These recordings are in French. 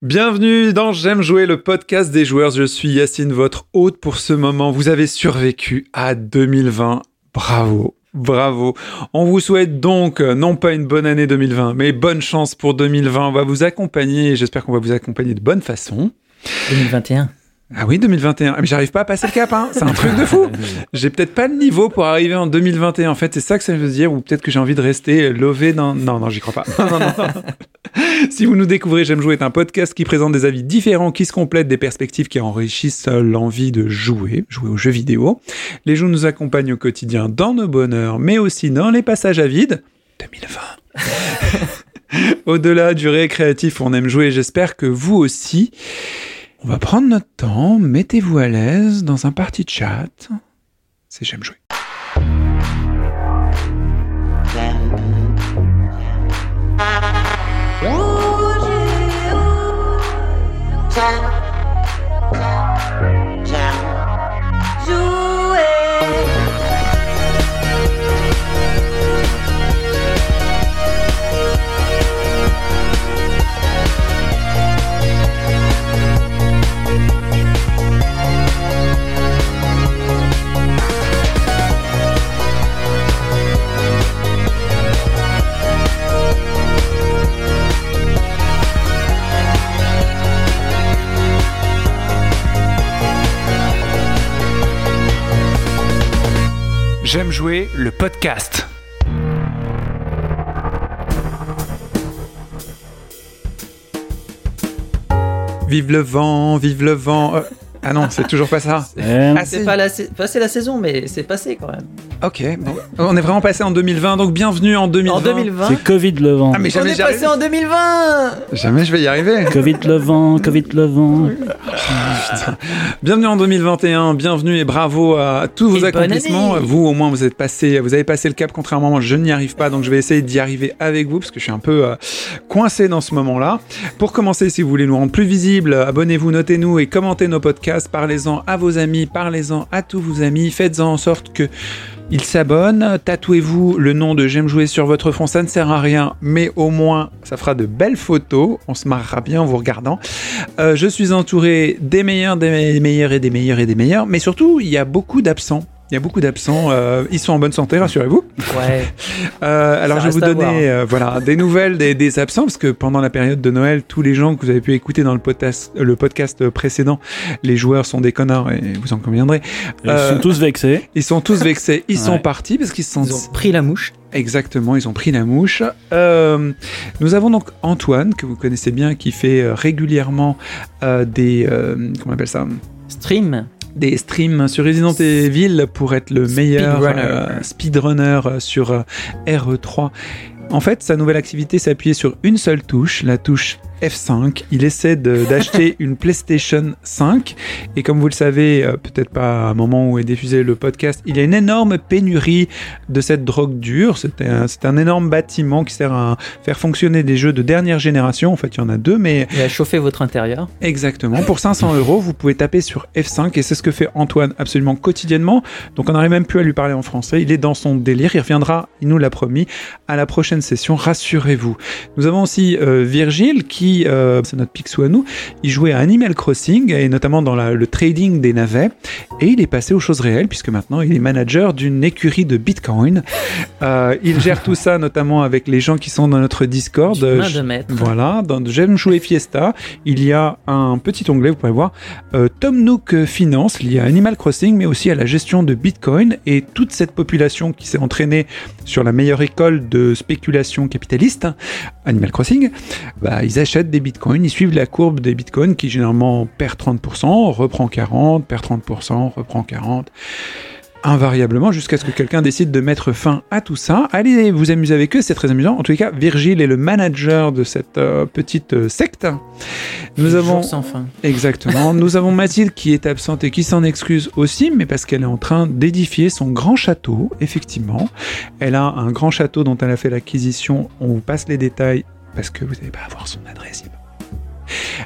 Bienvenue dans J'aime jouer le podcast des joueurs. Je suis Yacine, votre hôte pour ce moment. Vous avez survécu à 2020. Bravo. Bravo. On vous souhaite donc euh, non pas une bonne année 2020, mais bonne chance pour 2020. On va vous accompagner. J'espère qu'on va vous accompagner de bonne façon. 2021. Ah oui, 2021. Mais j'arrive pas à passer le cap, hein. C'est un truc de fou. J'ai peut-être pas le niveau pour arriver en 2021. En fait, c'est ça que ça veut dire. Ou peut-être que j'ai envie de rester lové dans... Non, non, j'y crois pas. Si vous nous découvrez, J'aime jouer est un podcast qui présente des avis différents, qui se complètent, des perspectives qui enrichissent l'envie de jouer, jouer aux jeux vidéo. Les jeux nous accompagnent au quotidien dans nos bonheurs, mais aussi dans les passages à vide. 2020. Au-delà du récréatif, on aime jouer. J'espère que vous aussi. On va prendre notre temps, mettez-vous à l'aise dans un party chat. C'est J'aime jouer. J'aime jouer le podcast. Vive le vent, vive le vent. Euh, ah non, c'est toujours pas ça. Ah, c'est pas la, sa- passé la saison, mais c'est passé quand même. Ok, bon. on est vraiment passé en 2020, donc bienvenue en 2020. En 2020, C'est Covid le vent. Ah mais on jamais, est j'y passé en 2020 jamais je vais y arriver. Covid le vent, Covid le vent. Bienvenue en 2021, bienvenue et bravo à tous vos Et accomplissements. Vous au moins vous êtes passé, vous avez passé le cap. Contrairement à moi, je n'y arrive pas, donc je vais essayer d'y arriver avec vous parce que je suis un peu euh, coincé dans ce moment-là. Pour commencer, si vous voulez nous rendre plus visibles, abonnez-vous, notez-nous et commentez nos podcasts. Parlez-en à vos amis, parlez-en à tous vos amis. Faites-en en sorte que ils s'abonnent, tatouez-vous le nom de J'aime jouer sur votre front, ça ne sert à rien, mais au moins ça fera de belles photos, on se marrera bien en vous regardant. Euh, je suis entouré des meilleurs, des meilleurs et des meilleurs et des meilleurs, mais surtout il y a beaucoup d'absents. Il y a beaucoup d'absents, euh, ils sont en bonne santé, rassurez-vous. Ouais, Euh, alors je vais vous donner euh, voilà, des nouvelles des, des absents, parce que pendant la période de Noël, tous les gens que vous avez pu écouter dans le podcast, le podcast précédent, les joueurs sont des connards, et vous en conviendrez. Ils Euh, sont tous vexés. Ils sont tous vexés, ils sont partis parce qu'ils se sentent ils ont pris la mouche. Exactement, ils ont pris la mouche. Euh, nous avons donc Antoine, que vous connaissez bien, qui fait euh, régulièrement euh, des... euh, comment on appelle ça? Stream. Des streams sur Resident Evil pour être le meilleur Speedrunner. euh, speedrunner euh, sur euh, RE3. En fait, sa nouvelle activité s'est appuyée sur une seule touche, la touche F5. Il essaie d'acheter une PlayStation 5 et comme vous le savez, euh, peut-être pas à un moment où est diffusé le podcast, il y a une énorme pénurie de cette drogue dure. C'est un, un énorme bâtiment qui sert à faire fonctionner des jeux de dernière génération. En fait, il y en a deux, mais Il a chauffé votre intérieur. Exactement. Pour 500 euros, vous pouvez taper sur F5 et c'est ce que fait Antoine absolument quotidiennement. Donc on n'arrive même plus à lui parler en français. Il est dans son délire. Il reviendra, il nous l'a promis, à la prochaine session. Rassurez-vous. Nous avons aussi euh, Virgile qui, euh, c'est notre Picsou à nous, il jouait à Animal Crossing et notamment dans la- le trading des navets. Et il est passé aux choses réelles puisque maintenant il est manager d'une écurie de Bitcoin. Euh, il gère tout ça notamment avec les gens qui sont dans notre Discord. Du main de maître. voilà, dans J'aime jouer Fiesta, il y a un petit onglet, vous pouvez voir, euh, Tom Nook Finance, lié à Animal Crossing, mais aussi à la gestion de Bitcoin et toute cette population qui s'est entraînée sur la meilleure école de spéculation capitaliste, Animal Crossing, bah, ils achètent des Bitcoins, ils suivent la courbe des Bitcoins qui généralement perd 30%, reprend 40%, perd 30%, reprend 40% invariablement jusqu'à ce que quelqu'un décide de mettre fin à tout ça. Allez vous amuser avec eux, c'est très amusant. En tous les cas, Virgile est le manager de cette euh, petite euh, secte. Nous avons sans fin. exactement. Nous avons Mathilde qui est absente et qui s'en excuse aussi, mais parce qu'elle est en train d'édifier son grand château. Effectivement, elle a un grand château dont elle a fait l'acquisition. On vous passe les détails parce que vous n'allez pas avoir son adresse.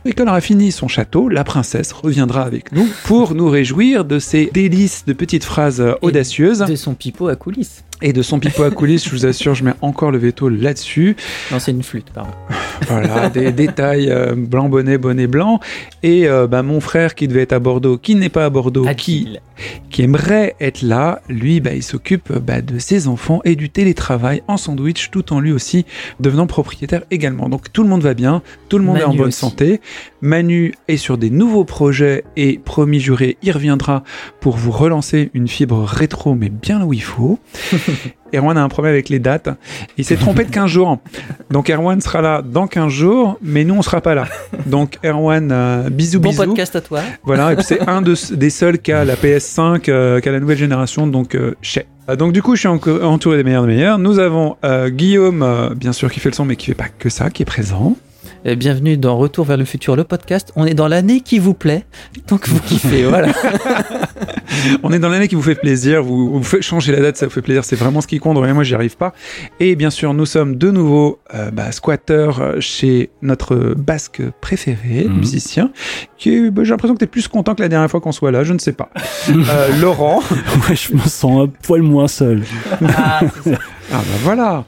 Et quand elle aura fini son château, la princesse reviendra avec nous pour nous réjouir de ces délices de petites phrases euh, Et audacieuses. De son pipeau à coulisses. Et de son pipeau à coulisses, je vous assure, je mets encore le veto là-dessus. Non, c'est une flûte, pardon. Voilà, des détails euh, blanc bonnet, bonnet blanc. Et euh, bah, mon frère qui devait être à Bordeaux, qui n'est pas à Bordeaux, qui, Adil. qui aimerait être là, lui, bah, il s'occupe bah, de ses enfants et du télétravail en sandwich, tout en lui aussi devenant propriétaire également. Donc tout le monde va bien, tout le monde est en bonne aussi. santé. Manu est sur des nouveaux projets et promis juré, il reviendra pour vous relancer une fibre rétro, mais bien là où il faut. Erwan a un problème avec les dates. Il s'est trompé de 15 jours. Donc Erwan sera là dans 15 jours, mais nous on sera pas là. Donc Erwan, euh, bisous Bon bisous. podcast à toi. Voilà, et puis c'est un de- des seuls qui a la PS5, euh, qui a la nouvelle génération, donc euh, chez. Euh, Donc du coup, je suis entouré des meilleurs des meilleurs. Nous avons euh, Guillaume, euh, bien sûr, qui fait le son, mais qui fait pas que ça, qui est présent. Euh, Bienvenue dans Retour vers le futur, le podcast. On est dans l'année qui vous plaît, donc vous kiffez, voilà. On est dans l'année qui vous fait plaisir, vous, vous faites changer la date, ça vous fait plaisir, c'est vraiment ce qui compte, et moi j'y arrive pas. Et bien sûr, nous sommes de nouveau euh, bah, squatteurs euh, chez notre basque préféré, Mhm. musicien, qui bah, j'ai l'impression que tu es plus content que la dernière fois qu'on soit là, je ne sais pas. Euh, Laurent, Ouais, je me sens un poil moins seul. Ah, c'est ça. ah bah voilà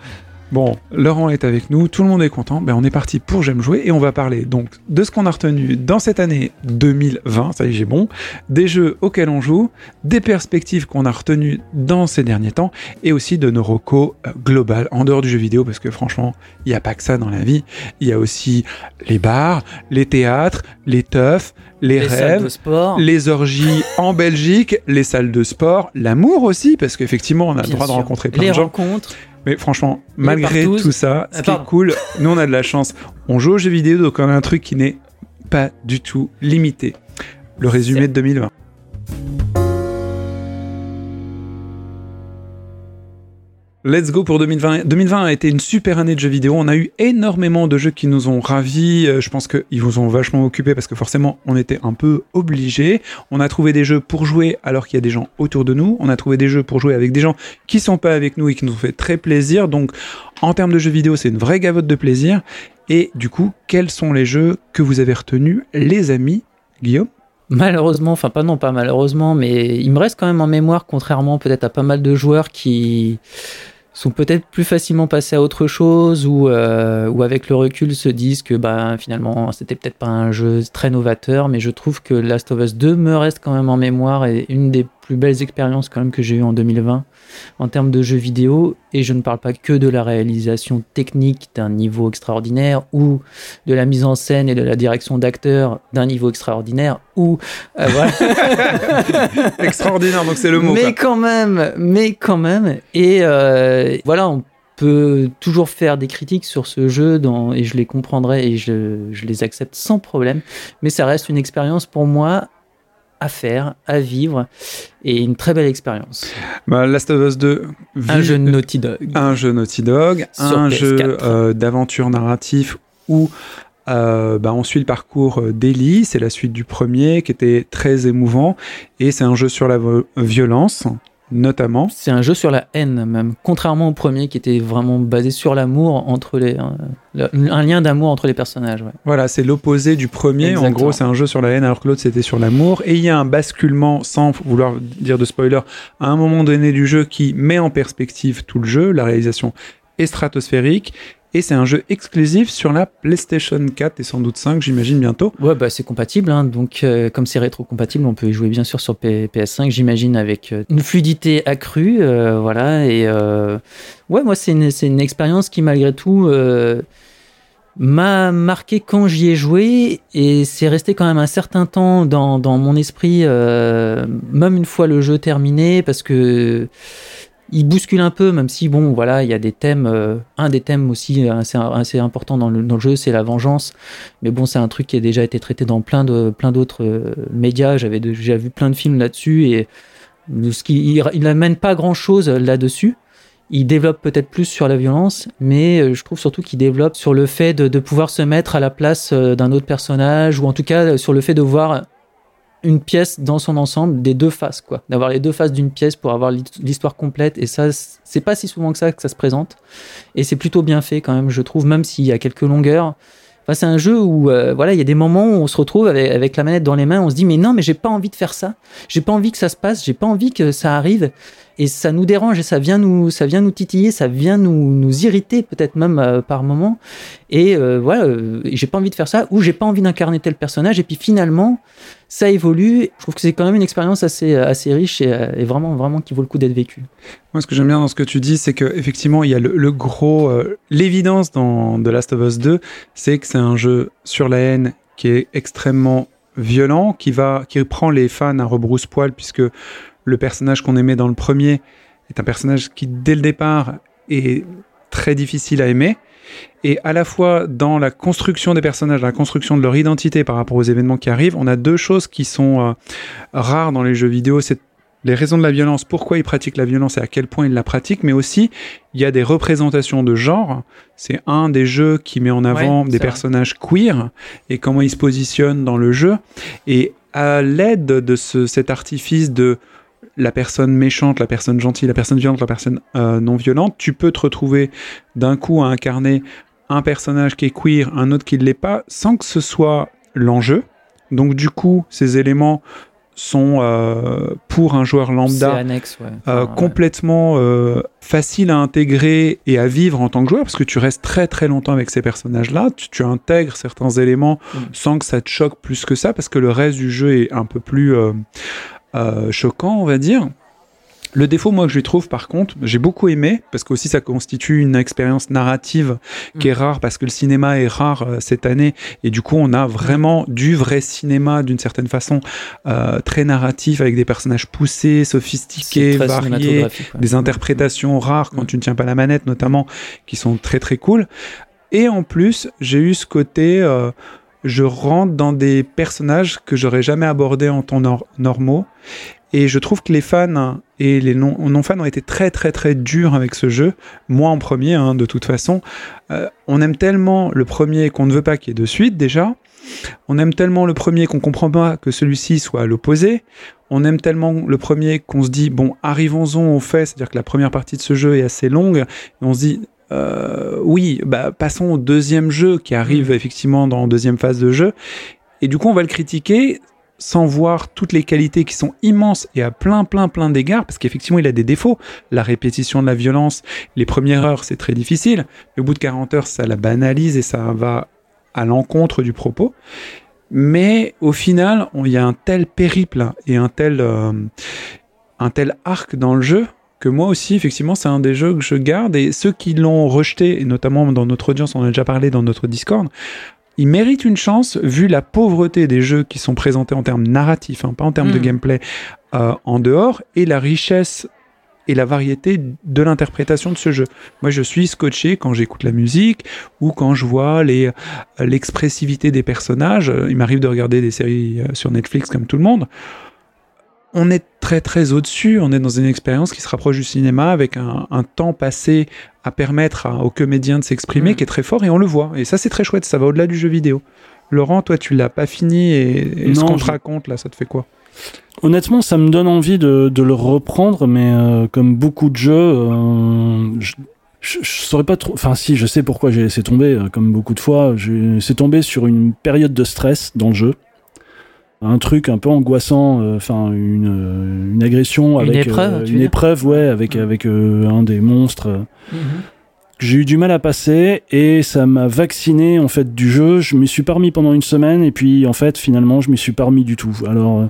Bon, Laurent est avec nous, tout le monde est content. Ben, on est parti pour J'aime jouer et on va parler donc de ce qu'on a retenu dans cette année 2020, ça y est, j'ai bon, des jeux auxquels on joue, des perspectives qu'on a retenues dans ces derniers temps et aussi de nos recos euh, globales en dehors du jeu vidéo parce que franchement, il n'y a pas que ça dans la vie. Il y a aussi les bars, les théâtres, les teufs, les, Les rêves. de sport. Les orgies en Belgique, les salles de sport, l'amour aussi, parce qu'effectivement, on a le droit de sûr. rencontrer plein les de gens. rencontres. Mais franchement, malgré tout ça, ce qui est cool, nous on a de la chance. On joue aux jeux vidéo, donc on a un truc qui n'est pas du tout limité. Le résumé de 2020. Let's go pour 2020. 2020 a été une super année de jeux vidéo. On a eu énormément de jeux qui nous ont ravis. Euh, Je pense qu'ils vous ont vachement occupé parce que forcément, on était un peu obligés. On a trouvé des jeux pour jouer alors qu'il y a des gens autour de nous. On a trouvé des jeux pour jouer avec des gens qui sont pas avec nous et qui nous ont fait très plaisir. Donc, en termes de jeux vidéo, c'est une vraie gavotte de plaisir. Et du coup, quels sont les jeux que vous avez retenus, les amis Guillaume? Malheureusement, enfin pas non pas malheureusement, mais il me reste quand même en mémoire, contrairement peut-être à pas mal de joueurs qui sont peut-être plus facilement passés à autre chose ou, euh, ou avec le recul se disent que bah, finalement c'était peut-être pas un jeu très novateur, mais je trouve que Last of Us 2 me reste quand même en mémoire et une des plus belles expériences quand même que j'ai eues en 2020 en termes de jeux vidéo et je ne parle pas que de la réalisation technique d'un niveau extraordinaire ou de la mise en scène et de la direction d'acteurs d'un niveau extraordinaire ou euh, voilà Extraordinaire, donc c'est le mot. mais quoi. quand même mais quand même et euh, voilà on peut toujours faire des critiques sur ce jeu dans, et je les comprendrai et je, je les accepte sans problème mais ça reste une expérience pour moi à faire, à vivre et une très belle expérience. Bah, Last of Us 2. Un jeu Naughty Dog. un jeu Naughty Dog, Sur un PS4. jeu euh, d'aventure narratif où euh, bah, on suit le parcours euh, d'Ellie, c'est la suite du premier qui était très émouvant, et c'est un jeu sur la violence, notamment. C'est un jeu sur la haine même, contrairement au premier qui était vraiment basé sur l'amour entre les, euh, le- un lien d'amour entre les personnages. ouais. Voilà, c'est l'opposé du premier. En gros, c'est un jeu sur la haine, alors que l'autre c'était sur l'amour. Et il y a un basculement, sans vouloir dire de spoiler, à un moment donné du jeu qui met en perspective tout le jeu. La réalisation est stratosphérique. Et c'est un jeu exclusif sur la PlayStation 4 et sans doute 5, j'imagine bientôt. Ouais, bah c'est compatible, hein, donc euh, comme c'est rétro-compatible, on peut y jouer bien sûr sur P- PS5, j'imagine, avec euh, une fluidité accrue, euh, voilà, et ouais, moi c'est une, une expérience qui malgré tout m'a marqué quand j'y ai joué, et c'est resté quand même un certain temps dans, dans mon esprit, même une fois le jeu terminé, parce que il bouscule un peu, même si bon, voilà, il y a des thèmes, euh, un des thèmes aussi assez, assez important dans le, jeu, c'est la vengeance. Mais bon, c'est un truc qui a déjà été traité dans plein d'autres euh, médias. J'avais déjà vu plein de films là-dessus et ce qui il, il amène pas grand-chose là-dessus. Il développe peut-être plus sur la violence, mais euh, je trouve surtout qu'il développe sur le fait de, pouvoir se mettre à la place euh, d'un autre personnage, ou en tout cas euh, sur le fait de voir une pièce dans son ensemble, des deux faces, quoi. D'avoir les deux faces d'une pièce pour avoir l'hi- l'histoire complète. Et ça, c'est pas si souvent que ça que ça se présente. Et c'est plutôt bien fait quand même, je trouve, même s'il y a quelques longueurs. Enfin, c'est un jeu où euh, voilà, il y a des moments où on se retrouve avec la manette dans les mains, on se dit mais non, mais j'ai pas envie de faire ça, j'ai pas envie que ça se passe, j'ai pas envie que ça arrive. Et ça nous dérange et ça vient nous, ça vient nous titiller, ça vient nous, nous irriter peut-être même euh, par moment. Et euh, voilà, euh, j'ai pas envie de faire ça ou j'ai pas envie d'incarner tel personnage. Et puis finalement, ça évolue. Je trouve que c'est quand même une expérience assez, assez riche et, vraiment, vraiment qui vaut le coup d'être vécue. Moi, ce que j'aime bien dans ce que tu dis, c'est que effectivement, il y a le, le gros, l'évidence dans The Last of Us 2, c'est que c'est un jeu sur la haine qui est extrêmement violent, qui va, qui prend les fans à rebrousse-poil puisque le personnage qu'on aimait dans le premier est un personnage qui, dès le départ, est très difficile à aimer. Et à la fois dans la construction des personnages, la construction de leur identité par rapport aux événements qui arrivent, on a deux choses qui sont euh, rares dans les jeux vidéo. C'est les raisons de la violence, pourquoi ils pratiquent la violence et à quel point ils la pratiquent, mais aussi il y a des représentations de genre. C'est un des jeux qui met en avant Ouais, des personnages queer et comment ils se positionnent dans le jeu. Et à l'aide de ce, cet artifice de la personne méchante, la personne gentille, la personne violente, la personne euh, non violente, tu peux te retrouver d'un coup à incarner un personnage qui est queer, un autre qui ne l'est pas, sans que ce soit l'enjeu. Donc du coup, ces éléments sont euh, pour un joueur lambda annexe, ouais. euh, Enfin, complètement euh, facile à intégrer et à vivre en tant que joueur parce que tu restes très très longtemps avec ces personnages-là, tu, tu intègres certains éléments Mm. sans que ça te choque plus que ça parce que le reste du jeu est un peu plus euh, choquant, on va dire. Le défaut, moi, que je lui trouve, par contre, j'ai beaucoup aimé, parce qu'aussi ça constitue une expérience narrative qui Mm. est rare, parce que le cinéma est rare euh, cette année, et du coup, on a vraiment du vrai cinéma, d'une certaine façon, euh, très narratif, avec des personnages poussés, sophistiqués, variés, ouais. des interprétations rares quand Mm. tu ne tiens pas la manette, notamment, qui sont très très cool. Et en plus, j'ai eu ce côté, euh, je rentre dans des personnages que j'aurais jamais abordés en temps nor- normaux. Et je trouve que les fans et les non- non-fans ont été très très très durs avec ce jeu. Moi en premier, hein, de toute façon. Euh, on aime tellement le premier qu'on ne veut pas qu'il y ait de suite déjà. On aime tellement le premier qu'on comprend pas que celui-ci soit à l'opposé. On aime tellement le premier qu'on se dit, bon, arrivons-en au fait, c'est-à-dire que la première partie de ce jeu est assez longue, et on se dit, euh, oui, bah, passons au deuxième jeu qui arrive effectivement dans la deuxième phase de jeu. Et du coup, on va le critiquer sans voir toutes les qualités qui sont immenses et à plein, plein, plein d'égards, parce qu'effectivement, il a des défauts. La répétition de la violence, les premières heures, c'est très difficile. Au bout de 40 heures, ça la banalise et ça va à l'encontre du propos. Mais au final, il y a un tel périple et un tel, euh, un tel arc dans le jeu que moi aussi, effectivement, c'est un des jeux que je garde. Et ceux qui l'ont rejeté, et notamment dans notre audience, on en a déjà parlé dans notre Discord, ils méritent une chance vu la pauvreté des jeux qui sont présentés en termes narratifs, hein, pas en termes de Mm. gameplay, euh, en dehors, et la richesse et la variété de l'interprétation de ce jeu. Moi, je suis scotché quand j'écoute la musique ou quand je vois les, euh, l'expressivité des personnages. Euh, Il m'arrive de regarder des séries sur Netflix comme tout le monde. On est très très au-dessus, on est dans une expérience qui se rapproche du cinéma avec un, un temps passé à permettre à- aux comédiens de s'exprimer Mm. qui est très fort et on le voit. Et ça c'est très chouette, ça va au-delà du jeu vidéo. Laurent, toi tu l'as pas fini et, et ce qu'on te raconte là, ça te fait quoi? Honnêtement, ça me donne envie de, de le reprendre, mais euh, comme beaucoup de jeux, euh, je, je, je saurais pas trop. Enfin, si, je sais pourquoi j'ai laissé tomber, euh, comme beaucoup de fois. j'ai- C'est tombé sur une période de stress dans le jeu. Un truc un peu angoissant, euh, enfin, une, euh, une agression Une avec. épreuve, euh, tu veux une épreuve, ouais, avec, avec euh, un des monstres. que j'ai eu du mal à passer et ça m'a vacciné en fait du jeu. Je m'y suis pas remis pendant une semaine et puis en fait finalement je m'y suis pas remis du tout. Alors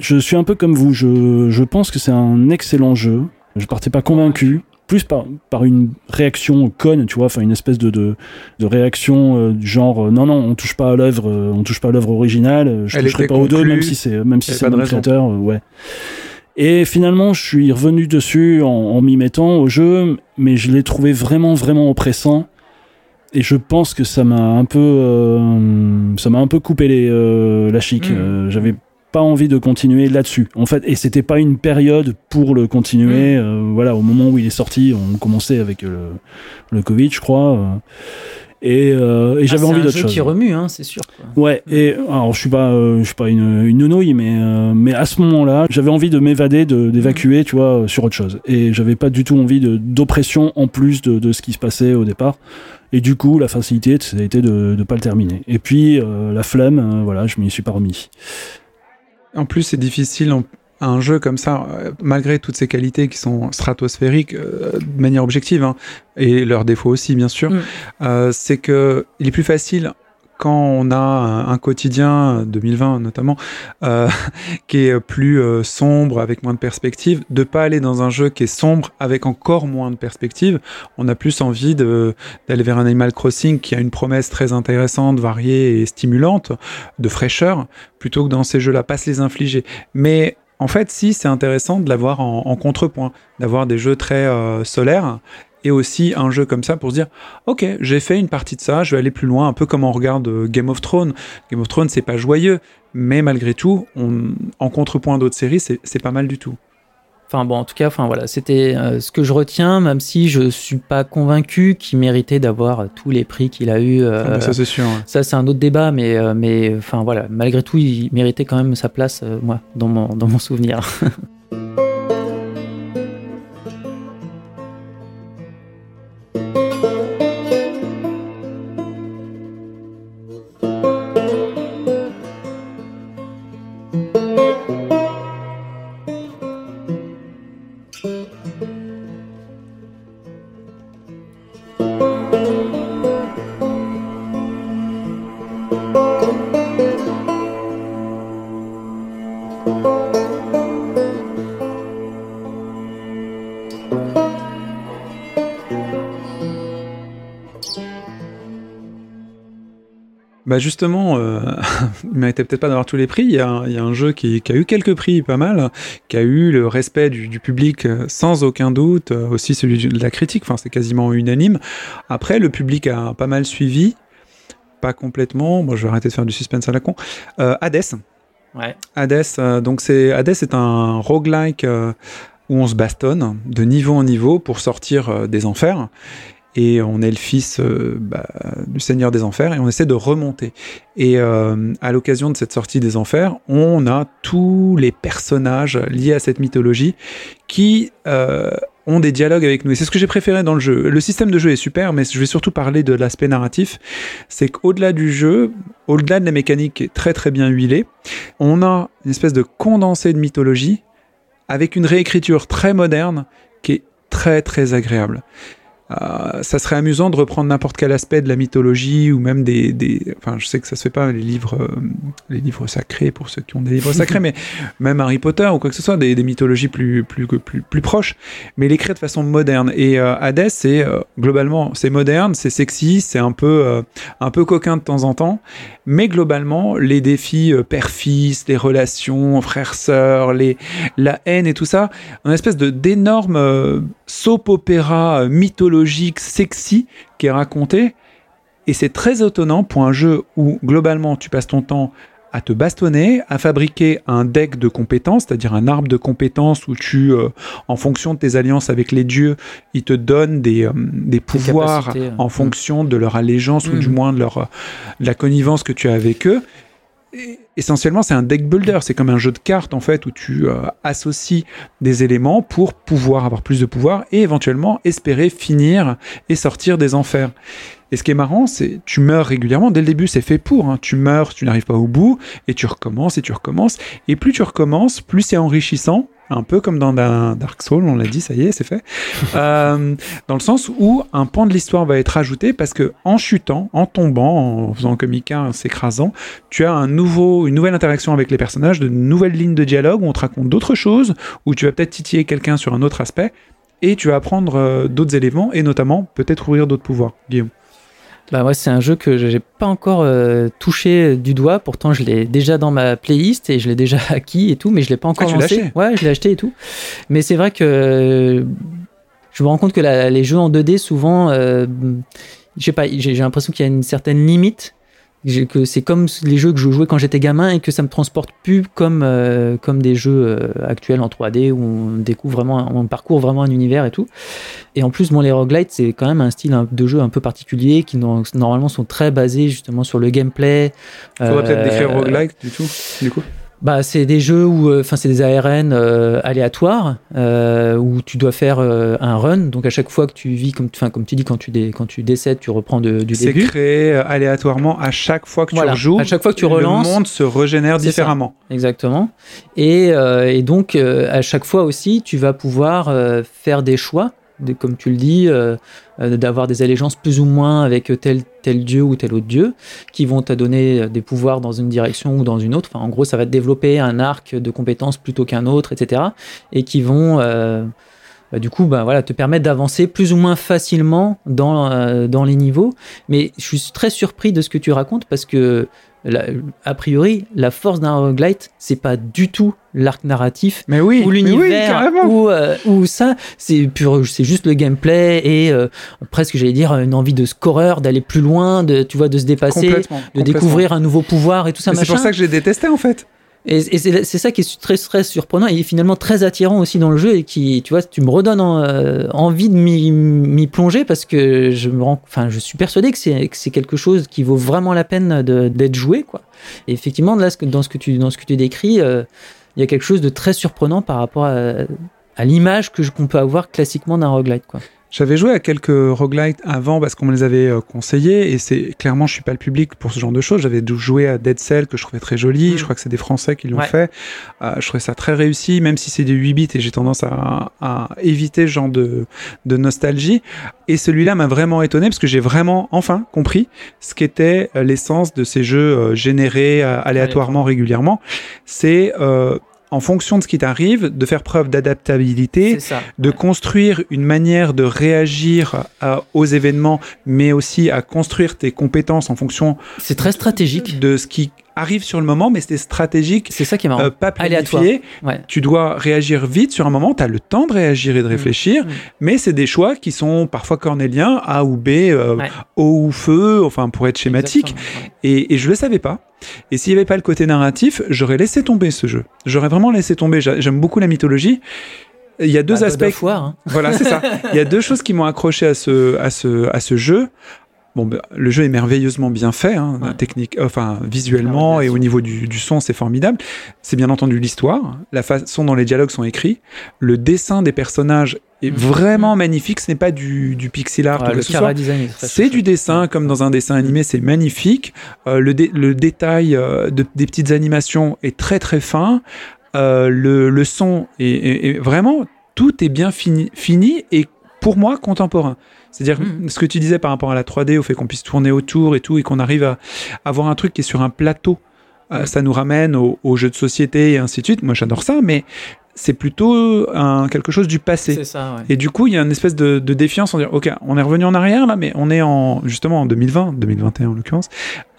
je suis un peu comme vous. Je, je pense que c'est un excellent jeu. Je partais pas convaincu. Plus par, par une réaction conne, tu vois, enfin une espèce de, de, de réaction euh, du genre euh, non non on touche pas à l'œuvre, euh, on touche pas à l'œuvre originale, je Elle toucherai pas aux deux même si c'est même si c'est le créateur, ouais. Et finalement, je suis revenu dessus en, en m'y mettant au jeu, mais je l'ai trouvé vraiment, vraiment oppressant. Et je pense que ça m'a un peu, ça m'a un peu coupé les, la chic. Mm. Euh, J'avais pas envie de continuer là-dessus. En fait, et c'était pas une période pour le continuer. Euh, voilà, au moment où il est sorti, on commençait avec le, le Covid, je crois. euh, et, euh, et j'avais Ah, envie C'est un d'autre jeu chose. qui remue, hein, c'est sûr. quoi. Ouais, et alors je suis pas, euh, je suis pas une, une nouille, mais mais à ce moment-là, j'avais envie de m'évader, de d'évacuer, tu vois, sur autre chose. Et j'avais pas du tout envie d'oppression en plus de, de ce qui se passait au départ. Et du coup, la facilité, ça a été de de pas le terminer. Et puis euh, la flemme, euh, voilà, je m'y suis pas remis. En plus, c'est difficile en- un jeu comme ça, euh, malgré toutes ses qualités qui sont stratosphériques de manière objective, hein, et leurs défauts aussi bien sûr, mm. c'est que il est plus facile quand on a un, quotidien 2020 notamment euh, qui est plus euh, sombre avec moins de perspectives, de pas aller dans un jeu qui est sombre avec encore moins de perspectives. On a plus envie d'aller vers un Animal Crossing qui a une promesse très intéressante, variée et stimulante de fraîcheur, plutôt que dans ces jeux-là, pas se les infliger. Mais en fait, si, c'est intéressant de l'avoir en, contrepoint, d'avoir des jeux très euh, solaires et aussi un jeu comme ça pour se dire ok j'ai fait une partie de ça je vais aller plus loin un peu comme on regarde euh, Game of Thrones Game of Thrones c'est pas joyeux mais malgré tout en contrepoint d'autres séries c'est pas mal du tout Enfin bon, en tout cas, enfin voilà, c'était euh, ce que je retiens, même si je suis pas convaincu qu'il méritait d'avoir tous les prix qu'il a eu. Euh, ah, ça c'est sûr. Ça c'est un autre débat, mais mais enfin voilà, malgré tout, il méritait quand même sa place, moi, dans mon dans mon souvenir. Bah justement, euh, il méritait peut-être pas d'avoir tous les prix. Il y, a un, jeu qui, a eu quelques prix, pas mal, qui a eu le respect du, public euh, sans aucun doute, euh, aussi celui de la critique. Enfin, c'est quasiment unanime. Après, le public a pas mal suivi, pas complètement. Bon, je vais arrêter de faire du suspense à la con. Euh, Hades. Ouais. Hades. donc c'est Hades est un roguelike. où on se bastonne de niveau en niveau pour sortir des enfers et on est le fils euh, bah, du Seigneur des Enfers et on essaie de remonter. Et euh, à l'occasion de cette sortie des Enfers, on a tous les personnages liés à cette mythologie qui euh, ont des dialogues avec nous. Et c'est ce que j'ai préféré dans le jeu. Le système de jeu est super, mais je vais surtout parler de l'aspect narratif. C'est qu'au-delà du jeu, au-delà de la mécanique qui est très très bien huilée, on a une espèce de condensé de mythologie avec une réécriture très moderne qui est très très agréable. Euh, ça serait amusant de reprendre n'importe quel aspect de la mythologie ou même des, des, enfin je sais que ça se fait pas les livres euh, les livres sacrés pour ceux qui ont des livres sacrés mais même Harry Potter ou quoi que ce soit des, des mythologies plus plus plus plus proches mais l'écrire de façon moderne. Et euh, Hades c'est globalement c'est moderne c'est sexy c'est un peu un peu coquin de temps en temps mais globalement les défis père-fils les relations frère-sœur les la haine et tout ça une espèce de d'énormes soap sexy qui est raconté. Et c'est très étonnant pour un jeu où globalement tu passes ton temps à te bastonner, à fabriquer un deck de compétences, c'est-à-dire un arbre de compétences où tu, euh, en fonction de tes alliances avec les dieux, ils te donnent des, euh, des pouvoirs en fonction de leur allégeance ou du mm. moins de, leur, de la connivence que tu as avec eux essentiellement, c'est un deck builder. C'est comme un jeu de cartes, en fait, où tu euh, associes des éléments pour pouvoir avoir plus de pouvoir et éventuellement espérer finir et sortir des enfers. Et ce qui est marrant, c'est tu meurs régulièrement. Dès le début, c'est fait pour. Hein. Tu meurs, tu n'arrives pas au bout, et tu recommences, et tu recommences. Et plus tu recommences, plus c'est enrichissant, un peu comme dans Dark Souls, on l'a dit, ça y est, c'est fait. Euh, dans le sens où un pan de l'histoire va être ajouté parce que en chutant, en tombant, en faisant comme Ika, en s'écrasant, tu as un nouveau, une nouvelle interaction avec les personnages, de nouvelles lignes de dialogue où on te raconte d'autres choses, où tu vas peut-être titiller quelqu'un sur un autre aspect, et tu vas apprendre euh, d'autres éléments, et notamment peut-être ouvrir d'autres pouvoirs. Guillaume. Bah ouais, c'est un jeu que j'ai pas encore euh, touché du doigt. Pourtant, je l'ai déjà dans ma playlist et je l'ai déjà acquis et tout, mais je l'ai pas encore ah, lancé. Ouais, je l'ai acheté et tout. Mais c'est vrai que je me rends compte que les jeux en 2D souvent, euh, je sais pas, j'ai l'impression qu'il y a une certaine limite que c'est comme les jeux que je jouais quand j'étais gamin et que ça me transporte plus comme, euh, comme des jeux euh, actuels en 3D où on découvre vraiment, on parcourt vraiment un univers et tout. Et en plus, bon, les roguelites, c'est quand même un style de jeu un peu particulier qui normalement sont très basés justement sur le gameplay. Faudrait peut-être décrire euh, roguelite du tout, du coup? Bah, c'est des jeux où, euh, enfin, c'est des ARN euh, aléatoires euh, où tu dois faire un run. Donc à chaque fois que tu vis, comme, enfin, comme tu dis, quand tu, dé, quand tu décèdes, tu reprends de, du début. C'est créé aléatoirement à chaque fois que tu rejoues. À chaque fois que tu relances, le monde se régénère différemment. Exactement. Et, et donc à chaque fois aussi, tu vas pouvoir faire des choix comme tu le dis, euh, euh, d'avoir des allégeances plus ou moins avec tel, tel dieu ou tel autre dieu, qui vont te donner des pouvoirs dans une direction ou dans une autre. En gros, ça va te développer un arc de compétences plutôt qu'un autre, etc. Et qui vont, euh, bah, du coup, bah, voilà, te permettre d'avancer plus ou moins facilement dans, dans les niveaux. Mais je suis très surpris de ce que tu racontes parce que a priori, la force d'un roguelite, c'est pas du tout l'arc narratif mais oui, ou l'univers ou, euh, ou ça. C'est pur c'est juste le gameplay et euh, presque j'allais dire une envie de scoreur d'aller plus loin de tu vois de se dépasser de découvrir un nouveau pouvoir et tout ça c'est pour ça que j'ai détesté en fait et, c'est ça qui est très, très surprenant et finalement très attirant aussi dans le jeu et qui, tu vois, tu me redonnes euh, envie de m'y plonger parce que je me rends, enfin, je suis persuadé que c'est quelque chose qui vaut vraiment la peine d'être joué, quoi. Et effectivement, là, dans ce que tu, dans ce que tu décris, euh, il y a quelque chose de très surprenant par rapport à, à l'image que qu'on peut avoir classiquement d'un roguelite, quoi. J'avais joué à quelques roguelites avant parce qu'on me les avait euh, conseillés et c'est clairement je suis pas le public pour ce genre de choses. J'avais joué à Dead Cell que je trouvais très joli. Mm. Je crois que c'est des Français qui l'ont fait. Euh, je trouvais ça très réussi, même si c'est des 8 bits et j'ai tendance à, à, éviter ce genre de, de nostalgie. Et celui-là m'a vraiment étonné parce que j'ai vraiment enfin compris ce qu'était euh, l'essence de ces jeux générés aléatoirement régulièrement. C'est en fonction de ce qui t'arrive, de faire preuve d'adaptabilité, de construire une manière de réagir aux événements, mais aussi à construire tes compétences en fonction. C'est très stratégique. De ce qui arrive sur le moment, mais c'est stratégique. C'est ça qui est marrant. Euh, pas planifié. Tu dois réagir vite sur un moment. Tu as le temps de réagir et de mmh. réfléchir, mmh. mais c'est des choix qui sont parfois cornéliens, A ou B, euh, eau ou feu, enfin pour être schématique. Et, et je le savais pas. Et s'il n'y avait pas le côté narratif, j'aurais laissé tomber ce jeu. J'aurais vraiment laissé tomber. J'aime beaucoup la mythologie. Il y a deux bah, aspects. Hein. Voilà, c'est ça. Il y a deux choses qui m'ont accroché à ce, à ce, à ce jeu. Bon, bah, le jeu est merveilleusement bien fait, hein, technique, enfin visuellement et au niveau du, du son, c'est formidable. C'est bien entendu l'histoire, la façon dont les dialogues sont écrits, le dessin des personnages est mm. vraiment magnifique. Ce n'est pas du, du pixel art ou C'est du dessin, comme dans un dessin animé, c'est magnifique. Euh, le, le, détail euh, de, des petites animations est très très fin. Euh, le, le, son est, vraiment tout est bien fini, fini et pour moi contemporain. C'est-à-dire hmm. ce que tu disais par rapport à la 3D, au fait qu'on puisse tourner autour et tout, et qu'on arrive à avoir un truc qui est sur un plateau. Euh, ça nous ramène aux, jeux de société et ainsi de suite. Moi, j'adore ça, mais c'est plutôt un, quelque chose du passé. Ça, Et du coup, il y a une espèce de, défiance en dire, ok, on est revenu en arrière là, mais on est en justement en 2020, 2021 en l'occurrence,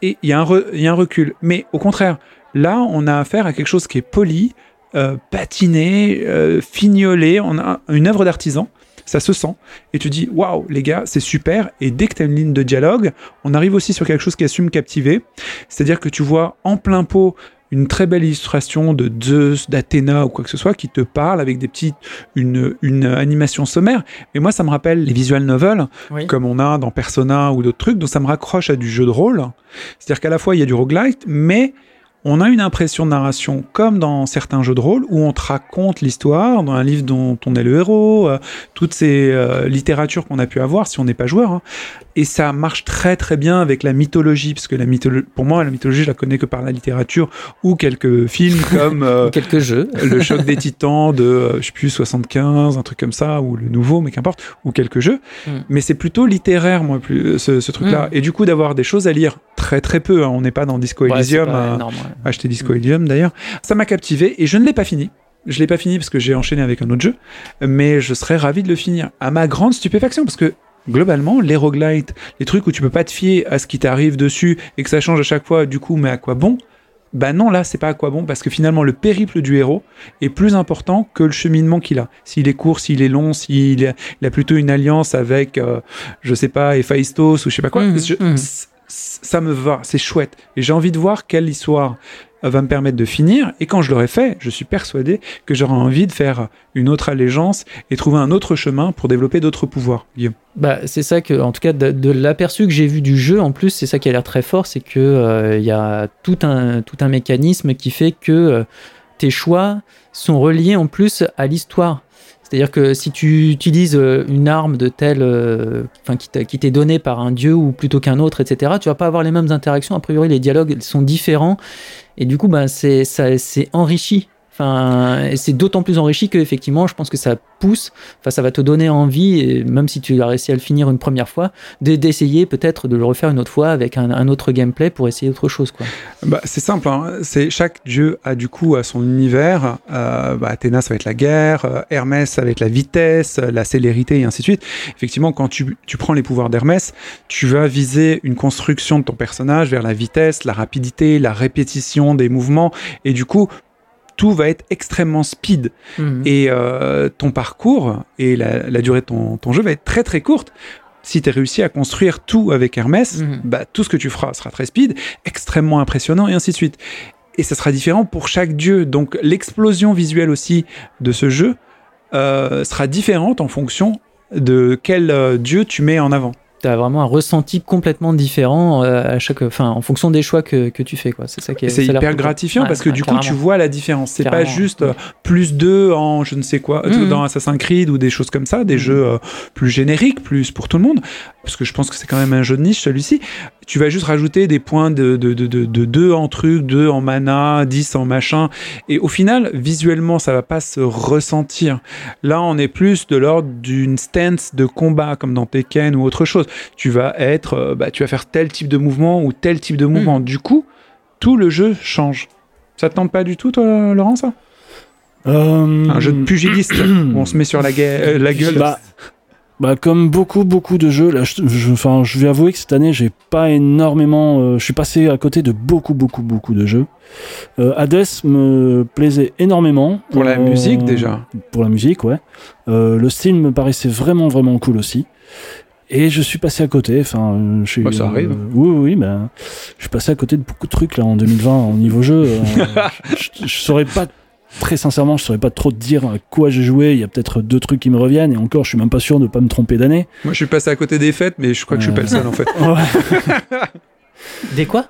et il y, a un il y a un recul. Mais au contraire, là, on a affaire à quelque chose qui est poli, euh, patiné, euh, fignolé. On a une œuvre d'artisan ça se sent. Et tu dis, waouh, les gars, c'est super. Et dès que tu as une ligne de dialogue, on arrive aussi sur quelque chose qui assume captiver. C'est-à-dire que tu vois en plein pot une très belle illustration de Zeus, d'Athéna ou quoi que ce soit qui te parle avec des petites une, une animation sommaire. Mais moi, ça me rappelle les visual novels comme on a dans Persona ou d'autres trucs. Donc ça me raccroche à du jeu de rôle. C'est-à-dire qu'à la fois il y a du roguelite, mais on a une impression de narration comme dans certains jeux de rôle où on te raconte l'histoire dans un livre dont on est le héros, euh, toutes ces euh, littératures qu'on a pu avoir si on n'est pas joueur. Hein. Et ça marche très très bien avec la mythologie, parce que la mythologie, pour moi, la mythologie, je la connais que par la littérature ou quelques films comme euh, quelques jeux, le choc des titans de, je sais plus 75, un truc comme ça, ou le nouveau, mais qu'importe, ou quelques jeux. Hmm. Mais c'est plutôt littéraire, moi, plus ce, truc-là. Hmm. Et du coup, d'avoir des choses à lire très très peu. Hein. On n'est pas dans Disco Elysium acheter Disco Elysium d'ailleurs. Ça m'a captivé et je ne l'ai pas fini. Je l'ai pas fini parce que j'ai enchaîné avec un autre jeu, mais je serais ravi de le finir. À ma grande stupéfaction, parce que globalement, les roguelites, les trucs où tu peux pas te fier à ce qui t'arrive dessus et que ça change à chaque fois, du coup, mais à quoi bon? Bah non, là, c'est pas à quoi bon, parce que finalement, le périple du héros est plus important que le cheminement qu'il a. S'il est court, s'il est long, s'il a, plutôt une alliance avec, euh, je sais pas, Héphaïstos ou je sais pas quoi. Mmh, mmh. Ça me va, c'est chouette. Et j'ai envie de voir quelle histoire va me permettre de finir. Et quand je l'aurai fait, je suis persuadé que j'aurai envie de faire une autre allégeance et trouver un autre chemin pour développer d'autres pouvoirs. Bah, c'est ça que, en tout cas, de, l'aperçu que j'ai vu du jeu, en plus, c'est ça qui a l'air très fort, c'est que euh, il y a tout un, tout un mécanisme qui fait que euh, tes choix sont reliés en plus à l'histoire. C'est-à-dire que si tu utilises euh, une arme de telle, enfin qui t'est donnée par un dieu ou plutôt qu'un autre, etc., tu vas pas avoir les mêmes interactions. A priori, les dialogues sont différents et du coup, bah, c'est enrichi C'est d'autant plus enrichi que effectivement, je pense que ça pousse, enfin, ça va te donner envie, même si tu as réussi à le finir une première fois, d'essayer peut-être de le refaire une autre fois avec un, autre gameplay pour essayer autre chose. Quoi. Bah, c'est simple, hein. chaque dieu a du coup à son univers. Euh, bah, Athéna, ça va être la guerre, euh, Hermès, ça va être la vitesse, la célérité et ainsi de suite. Effectivement, quand tu, tu prends les pouvoirs d'Hermès, tu vas viser une construction de ton personnage vers la vitesse, la rapidité, la répétition des mouvements, et du coup, tout va être extrêmement speed. Mhm. Et euh, ton parcours et la, durée de ton, jeu va être très très courte. Si tu as réussi à construire tout avec Hermès, mhm. bah, tout ce que tu feras sera très speed, extrêmement impressionnant et ainsi de suite. Et ça sera différent pour chaque dieu. Donc l'explosion visuelle aussi de ce jeu euh, sera différente en fonction de quel euh, dieu tu mets en avant tu as vraiment un ressenti complètement différent euh, à chaque, enfin, en fonction des choix que, que tu fais. Quoi. C'est, ça qui est, c'est hyper gratifiant parce que du coup, tu vois la différence. C'est pas juste euh, plus 2 en je ne sais quoi, mmh. dans Assassin's Creed ou des choses comme ça, des mmh. jeux euh, plus génériques, plus pour tout le monde. Parce que je pense que c'est quand même un jeu de niche celui-ci. Tu vas juste rajouter des points de 2 de, de, de, deux en truc, 2 en mana, 10 en machin. Et au final, visuellement, ça va pas se ressentir. Là, on est plus de l'ordre d'une stance de combat comme dans Tekken ou autre chose tu vas être, euh, bah, tu vas faire tel type de mouvement ou tel type de mouvement. Hmm. Du coup, tout le jeu change. Ça te tente pas du tout, toi, Laurent, ça? Euh, Un jeu de pugiliste où on se met sur la, euh, la gueule. Bah, bah, comme beaucoup, beaucoup de jeux, là, je, je, je vais avouer que cette année, j'ai pas énormément. je suis passé à côté de beaucoup, beaucoup, beaucoup de jeux. Hades me plaisait énormément. Pour la musique, déjà Pour la musique, ouais. le style me paraissait vraiment, vraiment cool aussi. Et je suis passé à côté. Enfin, je bah, ça arrive. oui, oui, ben, je suis passé à côté de beaucoup de trucs là en 2020 au niveau jeu. Euh, je, je, saurais pas très sincèrement, je saurais pas trop te dire à quoi j'ai joué. Il y a peut-être deux trucs qui me reviennent et encore, je suis même pas sûr de pas me tromper d'année. Moi, je suis passé à côté des fêtes, mais je crois que je suis pas le seul en fait. des quoi?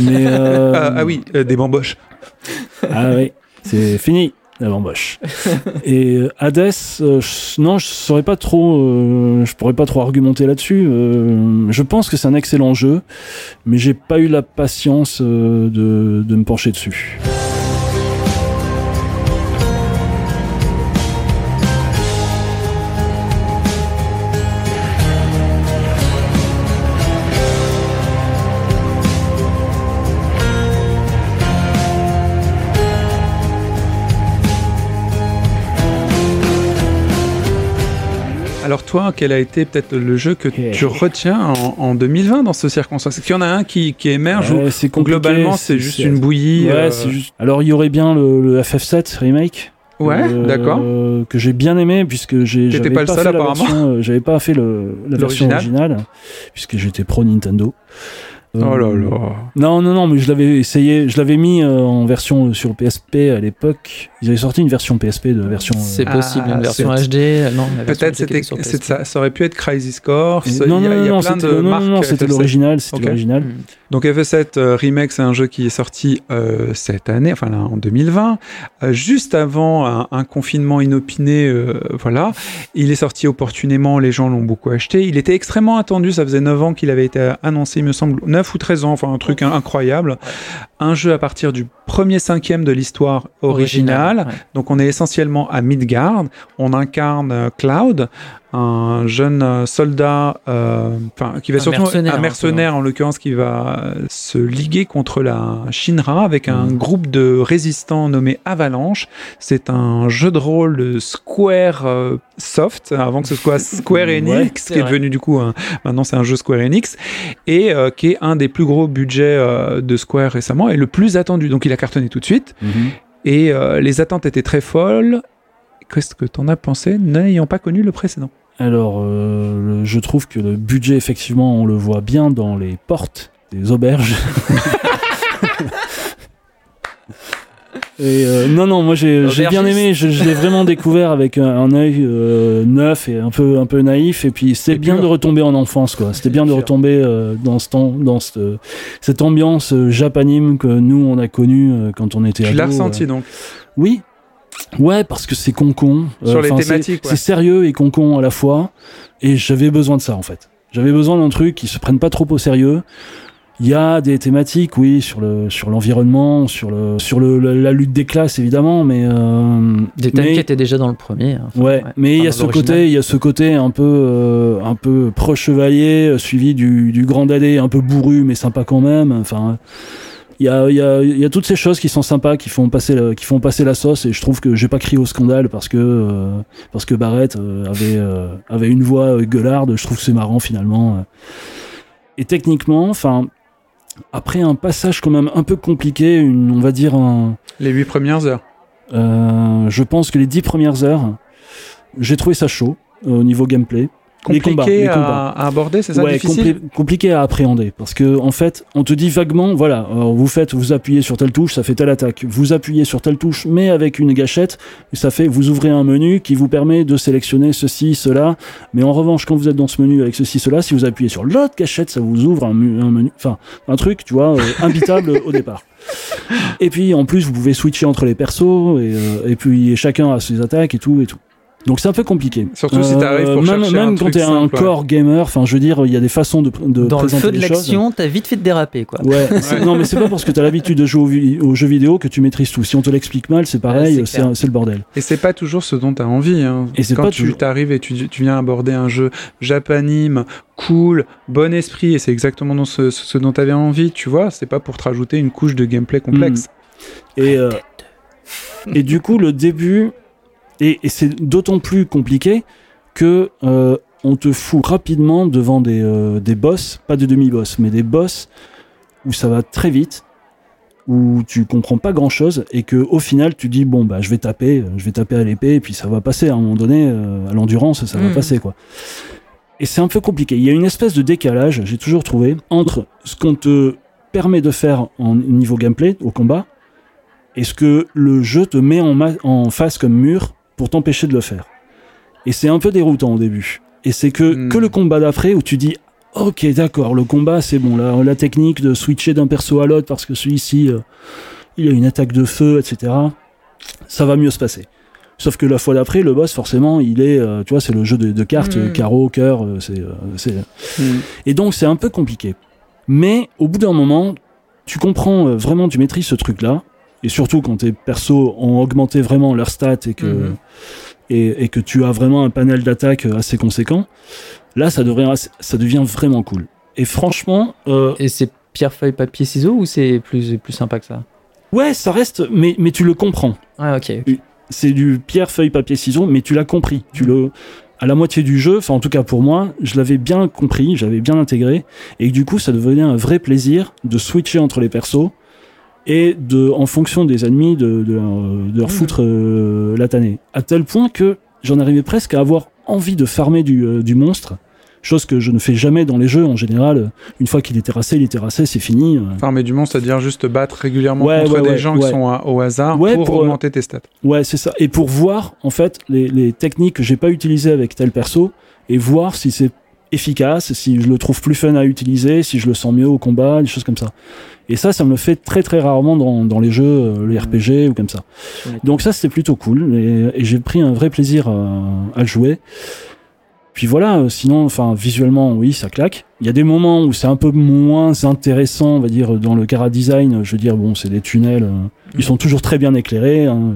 Mais euh, ah, ah, oui, euh, des bamboches. Ah oui, c'est fini la bamboche. et euh, Hades, euh, non, je saurais pas trop, euh, je pourrais pas trop argumenter là-dessus. je pense que c'est un excellent jeu, mais j'ai pas eu la patience de, de me pencher dessus. Alors toi, quel a été peut-être le jeu que tu retiens en, 2020 dans ce circonstance? Est-ce qu'il y en a un qui, émerge ou, globalement c'est juste une bouillie euh, Alors il y aurait bien le, FF7 remake. Ouais, euh, d'accord. Que j'ai bien aimé puisque j'ai. J'étais pas, le seul apparemment. Euh, j'avais pas fait la version originale puisque j'étais pro Nintendo. Oh là là. Non, non, non, mais je l'avais essayé, je l'avais mis euh, en version sur PSP à l'époque. Ils avaient sorti une version PSP de version. Euh, c'est possible, une ah, version HD. Non, peut-être c'était, ça, ça, aurait pu être Crisis Core. Non, non, non, non, non, c'était l'original, c'était l'original. Hmm. Donc FF7 euh, Remake, c'est un jeu qui est sorti cette année, enfin là, en 2020, juste avant un, confinement inopiné. voilà, il est sorti opportunément, les gens l'ont beaucoup acheté. Il était extrêmement attendu, ça faisait 9 ans qu'il avait été annoncé, il me semble, 9 ou 13 ans, enfin un truc incroyable. Un jeu à partir du premier cinquième de l'histoire originale. Donc on est essentiellement à Midgard. On incarne euh, Cloud, un jeune euh, soldat, euh, enfin qui va surtout un mercenaire en l'occurrence qui va se liguer contre la Shinra avec un mm. groupe de résistants nommé Avalanche. C'est un jeu de rôle de Square Soft avant que ce soit Square Enix, qui est devenu du coup maintenant c'est un jeu Square Enix et qui est un des plus gros budgets de Square récemment et le plus attendu. Donc il a cartonné tout de suite. Mhm. Et euh, les attentes étaient très folles. Qu'est-ce que tu en as pensé, n'ayant pas connu le précédent? Alors, euh, je trouve que le budget, effectivement, on le voit bien dans les portes des auberges. Et euh, non, non, moi j'ai j'ai bien aimé. Je, je l'ai vraiment découvert avec un, un œil euh, neuf et un peu un peu naïf. Et puis c'était bien pur. de retomber en enfance, quoi. C'était bien de pur. retomber euh, dans ce temps, dans cette, cette ambiance euh, japanime que nous on a connue euh, quand on était Tu l'as ados, ressenti euh. donc Oui. Ouais, parce que c'est concon. Euh, Sur les c'est- thématiques, ouais. C'est sérieux et concon à la fois. Et j'avais besoin de ça, en fait. J'avais besoin d'un truc qui se prenne pas trop au sérieux. Il y a des thématiques, oui, sur le sur l'environnement, sur le sur le, la, la lutte des classes évidemment, mais euh, Des thèmes mais- qui étaient déjà dans le premier. hein. Enfin, Ouais, mais il y a ce côté, il y a ce côté un peu, euh, un peu pro-chevalier, euh, suivi du, du grand dadé, un peu bourru, mais sympa quand même. Enfin, il y a, il y, a, il y a toutes ces choses qui sont sympas, qui font passer, le- qui font passer la sauce. Et je trouve que j'ai pas crié au scandale parce que, euh, parce que Barrett euh, avait, euh, avait une voix euh, gueularde. Je trouve que c'est marrant finalement. Et techniquement, enfin, après un passage quand même un peu compliqué, une, on va dire un, les huit premières heures. euh, je pense que les dix premières heures, j'ai trouvé ça chaud euh, au niveau gameplay. Les Compliqué combats, les à, combats. à aborder, c'est ça ouais, difficile compli- compliqué à appréhender parce que en fait, on te dit vaguement, voilà, alors vous faites, vous appuyez sur telle touche, ça fait telle attaque. Vous appuyez sur telle touche, mais avec une gâchette, ça fait, vous ouvrez un menu qui vous permet de sélectionner ceci, cela. Mais en revanche, quand vous êtes dans ce menu avec ceci, cela, si vous appuyez sur l'autre gâchette, ça vous ouvre un menu, enfin, un truc, tu vois, euh, imbitable au départ. Et puis en plus, vous pouvez switcher entre les persos et, euh, et puis chacun a ses attaques et tout et tout. Donc c'est un peu compliqué. Surtout si t'arrives pour même, chercher même un quand t'es un ouais. core gamer, enfin je veux dire, il y a des façons de, de Dans le présenter feu de les choses. l'action, t'as vite fait de déraper, quoi. Ouais, non mais c'est pas parce que t'as l'habitude de jouer aux, jeux vidéo que tu maîtrises tout. Si on te l'explique mal, c'est pareil, Ouais, c'est le bordel. Et c'est pas toujours ce dont tu as envie. Hein. Et c'est Quand pas tu t'arrives et tu, tu viens aborder un jeu japanime, cool, bon esprit, et c'est exactement dans ce, ce dont tu avais envie, tu vois, c'est pas pour te rajouter une couche de gameplay complexe. Et, euh, et du coup, le début, et, et c'est d'autant plus compliqué que euh, on te fout rapidement devant des, euh, des boss, pas des demi-boss, mais des boss où ça va très vite, où tu comprends pas grand-chose et que au final tu dis bon bah je vais taper, euh, je vais taper à l'épée et puis ça va passer à un moment donné euh, à l'endurance ça va Mm. passer quoi. Et c'est un peu compliqué. Il y a une espèce de décalage, j'ai toujours trouvé, entre ce qu'on te permet de faire en niveau gameplay au combat et ce que le jeu te met en face comme mur pour t'empêcher de le faire. Et c'est un peu déroutant au début. Et c'est que, Hmm. que le combat d'après où tu dis Ok, d'accord, le combat c'est bon. La, la technique de switcher d'un perso à l'autre parce que celui-ci euh, il a une attaque de feu, etc. Ça va mieux se passer. Sauf que la fois d'après, le boss, forcément, il est, euh, tu vois, c'est le jeu de, de cartes, Hmm. carreau, cœur, euh, c'est, euh, c'est, Mm. et donc c'est un peu compliqué. Mais au bout d'un moment, tu comprends vraiment, tu maîtrises ce truc-là. Et surtout quand tes persos ont augmenté vraiment leurs stats et que, Mhm. et, et que tu as vraiment un panel d'attaques euh, assez conséquent, là ça devient, ça devient vraiment cool. Et franchement, euh, Et c'est pierre, feuille, papier, ciseaux ou c'est plus, plus sympa que ça? Ouais, ça reste, mais, mais tu le comprends. Ah, ok. ok. C'est du pierre, feuille, papier, ciseaux, mais tu l'as compris. Tu le, à la moitié du jeu, enfin en tout cas pour moi, je l'avais bien compris, j'avais bien intégré, et du coup ça devenait un vrai plaisir de switcher entre les persos et de, en fonction des ennemis, de, de, leur- de leur Mhm. foutre euh, la tannée. À tel point que j'en arrivais presque à avoir envie de farmer du, euh, du monstre, chose que je ne fais jamais dans les jeux en général. Une fois qu'il est terrassé, il est terrassé, c'est fini. Farmer du monstre, c'est-à-dire juste te battre régulièrement Ouais, contre ouais, des ouais, gens qui sont à- au hasard Ouais, pour, pour, euh, augmenter tes stats. Ouais, c'est ça. Et pour voir, en fait, les, les techniques que j'ai pas utilisées avec tel perso, et voir si c'est efficace, si je le trouve plus fun à utiliser, si je le sens mieux au combat, des choses comme ça. Et ça, ça me le fait très très rarement dans, dans les jeux, euh, les RPG ou comme ça. Donc ça, c'était plutôt cool, et, et j'ai pris un vrai plaisir à, à le jouer. Puis voilà, euh, sinon, enfin, visuellement, oui, ça claque. Il y a des moments où c'est un peu moins intéressant, on va dire, dans le cara design. Je veux dire, bon, c'est des tunnels, euh, ils sont toujours très bien éclairés. hein.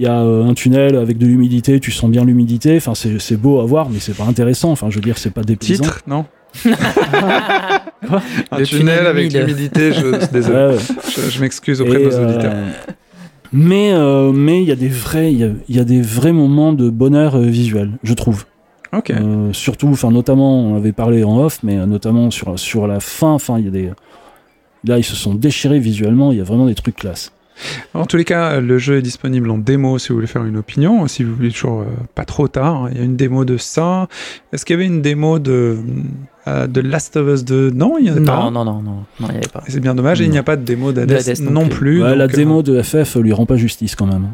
Il y a euh, un tunnel avec de l'humidité, tu sens bien l'humidité. Enfin, c'est c'est beau à voir, mais c'est pas intéressant. Enfin, je veux dire, c'est pas déplaisant. Titre, non Un Le tunnel avec humide. l'humidité, je, désolé. Je, je m'excuse auprès Et, de nos auditeurs. euh, mais euh, mais il y a des vrais il y a, il y a des vrais moments de bonheur euh, visuel, je trouve. Ok. Euh, surtout, enfin notamment, on avait parlé en off, mais euh, notamment sur sur la fin, enfin il y a des là ils se sont déchirés visuellement, il y a vraiment des trucs classe. En tous les cas, le jeu est disponible en démo si vous voulez faire une opinion. Si vous voulez toujours euh, pas trop tard, il y a une démo de ça. Est-ce qu'il y avait une démo de euh, de Last of Us 2 Non, il y en a Non, pas. non, non, non, non, il n'y avait pas. C'est bien dommage. Et il n'y a pas de démo d'Hades non non plus. Ouais, la donc, euh, démo de FF lui rend pas justice quand même.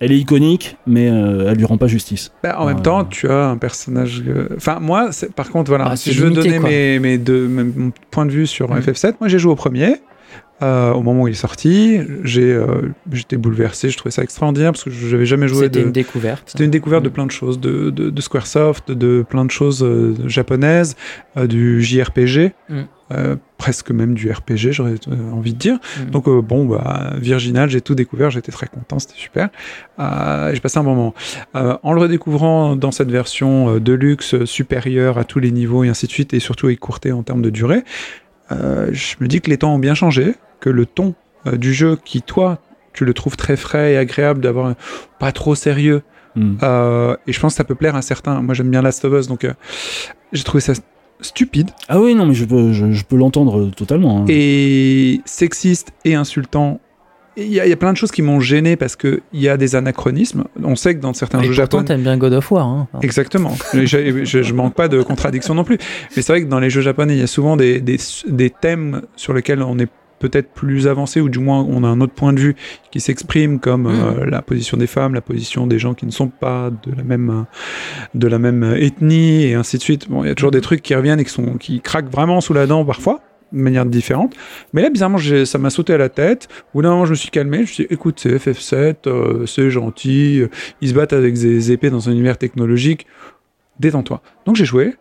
Elle est iconique, mais euh, elle lui rend pas justice. Bah, en même temps, tu as un personnage. Enfin, moi, par contre, voilà, Ah, si je veux limité, donner mes, mes deux, mes- mon point de vue sur Mm. FF7, moi j'ai joué au premier. Euh, au moment où il est sorti, j'ai, euh, j'étais bouleversé, je trouvais ça extraordinaire parce que j'avais jamais joué C'était de. une découverte. C'était une découverte de Mm. plein de choses, de, de, de Squaresoft, de plein de choses euh, japonaises, euh, du JRPG, Mm. euh, presque même du RPG, j'aurais envie de dire. Mm. Donc bon, bah, Virginal, j'ai tout découvert, j'étais très content, c'était super. Euh, j'ai passé un bon moment. Euh, en le redécouvrant dans cette version de luxe supérieure à tous les niveaux et ainsi de suite, et surtout écourtée en termes de durée, euh, je me dis que les temps ont bien changé, que le ton euh, du jeu qui, toi, tu le trouves très frais et agréable d'avoir un- pas trop sérieux, Hmm. euh, et je pense que ça peut plaire à certains. Moi, j'aime bien Last of Us, donc euh, j'ai trouvé ça stupide Ah oui, non, mais je peux, je, je peux l'entendre totalement. hein. et sexiste et insultant. Il y, a- il y a plein de choses qui m'ont gêné parce qu'il y a des anachronismes. On sait que dans certains Et jeux japonais. t'aimes bien God of War. Hein. Exactement. Je, je, je manque pas de contradiction non plus. Mais c'est vrai que dans les jeux japonais, il y a souvent des, des, des thèmes sur lesquels on est peut-être plus avancé ou du moins on a un autre point de vue qui s'exprime comme euh, la position des femmes, la position des gens qui ne sont pas de la même euh, de la même ethnie et ainsi de suite. Bon, il y a toujours des trucs qui reviennent et qui sont qui craquent vraiment sous la dent parfois manière différente. Mais là, bizarrement, ça m'a sauté à la tête. Au bout je me suis calmé. Je me suis dit, écoute, c'est FF7, euh, c'est gentil. euh, Ils se battent avec des épées dans un univers technologique. Détends-toi. Donc, j'ai joué.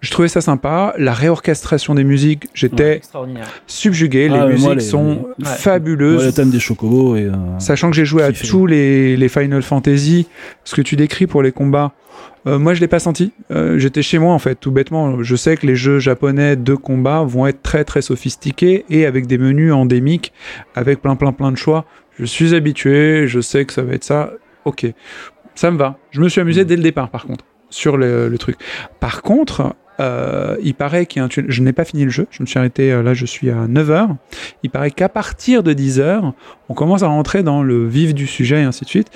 Je trouvais ça sympa. La réorchestration des musiques, j'étais subjugué. Les Ah, musiques moi, les- sont Ouais. fabuleuses. Ouais, le thème des chocobos et. euh, Sachant que j'ai joué à tous les, les Final Fantasy, ce que tu décris pour les combats, euh, moi je l'ai pas senti. Euh, J'étais chez moi en fait, tout bêtement. Je sais que les jeux japonais de combat vont être très très sophistiqués et avec des menus endémiques, avec plein plein plein de choix. Je suis habitué, je sais que ça va être ça. Ok, ça me va. Je me suis amusé dès le départ par contre sur le, le truc. Par contre, euh, il paraît qu'il y a un tunnel. Je n'ai pas fini le jeu. Je me suis arrêté, euh, là je suis à 9h. Il paraît qu'à partir de 10h, on commence à rentrer dans le vif du sujet et ainsi de suite.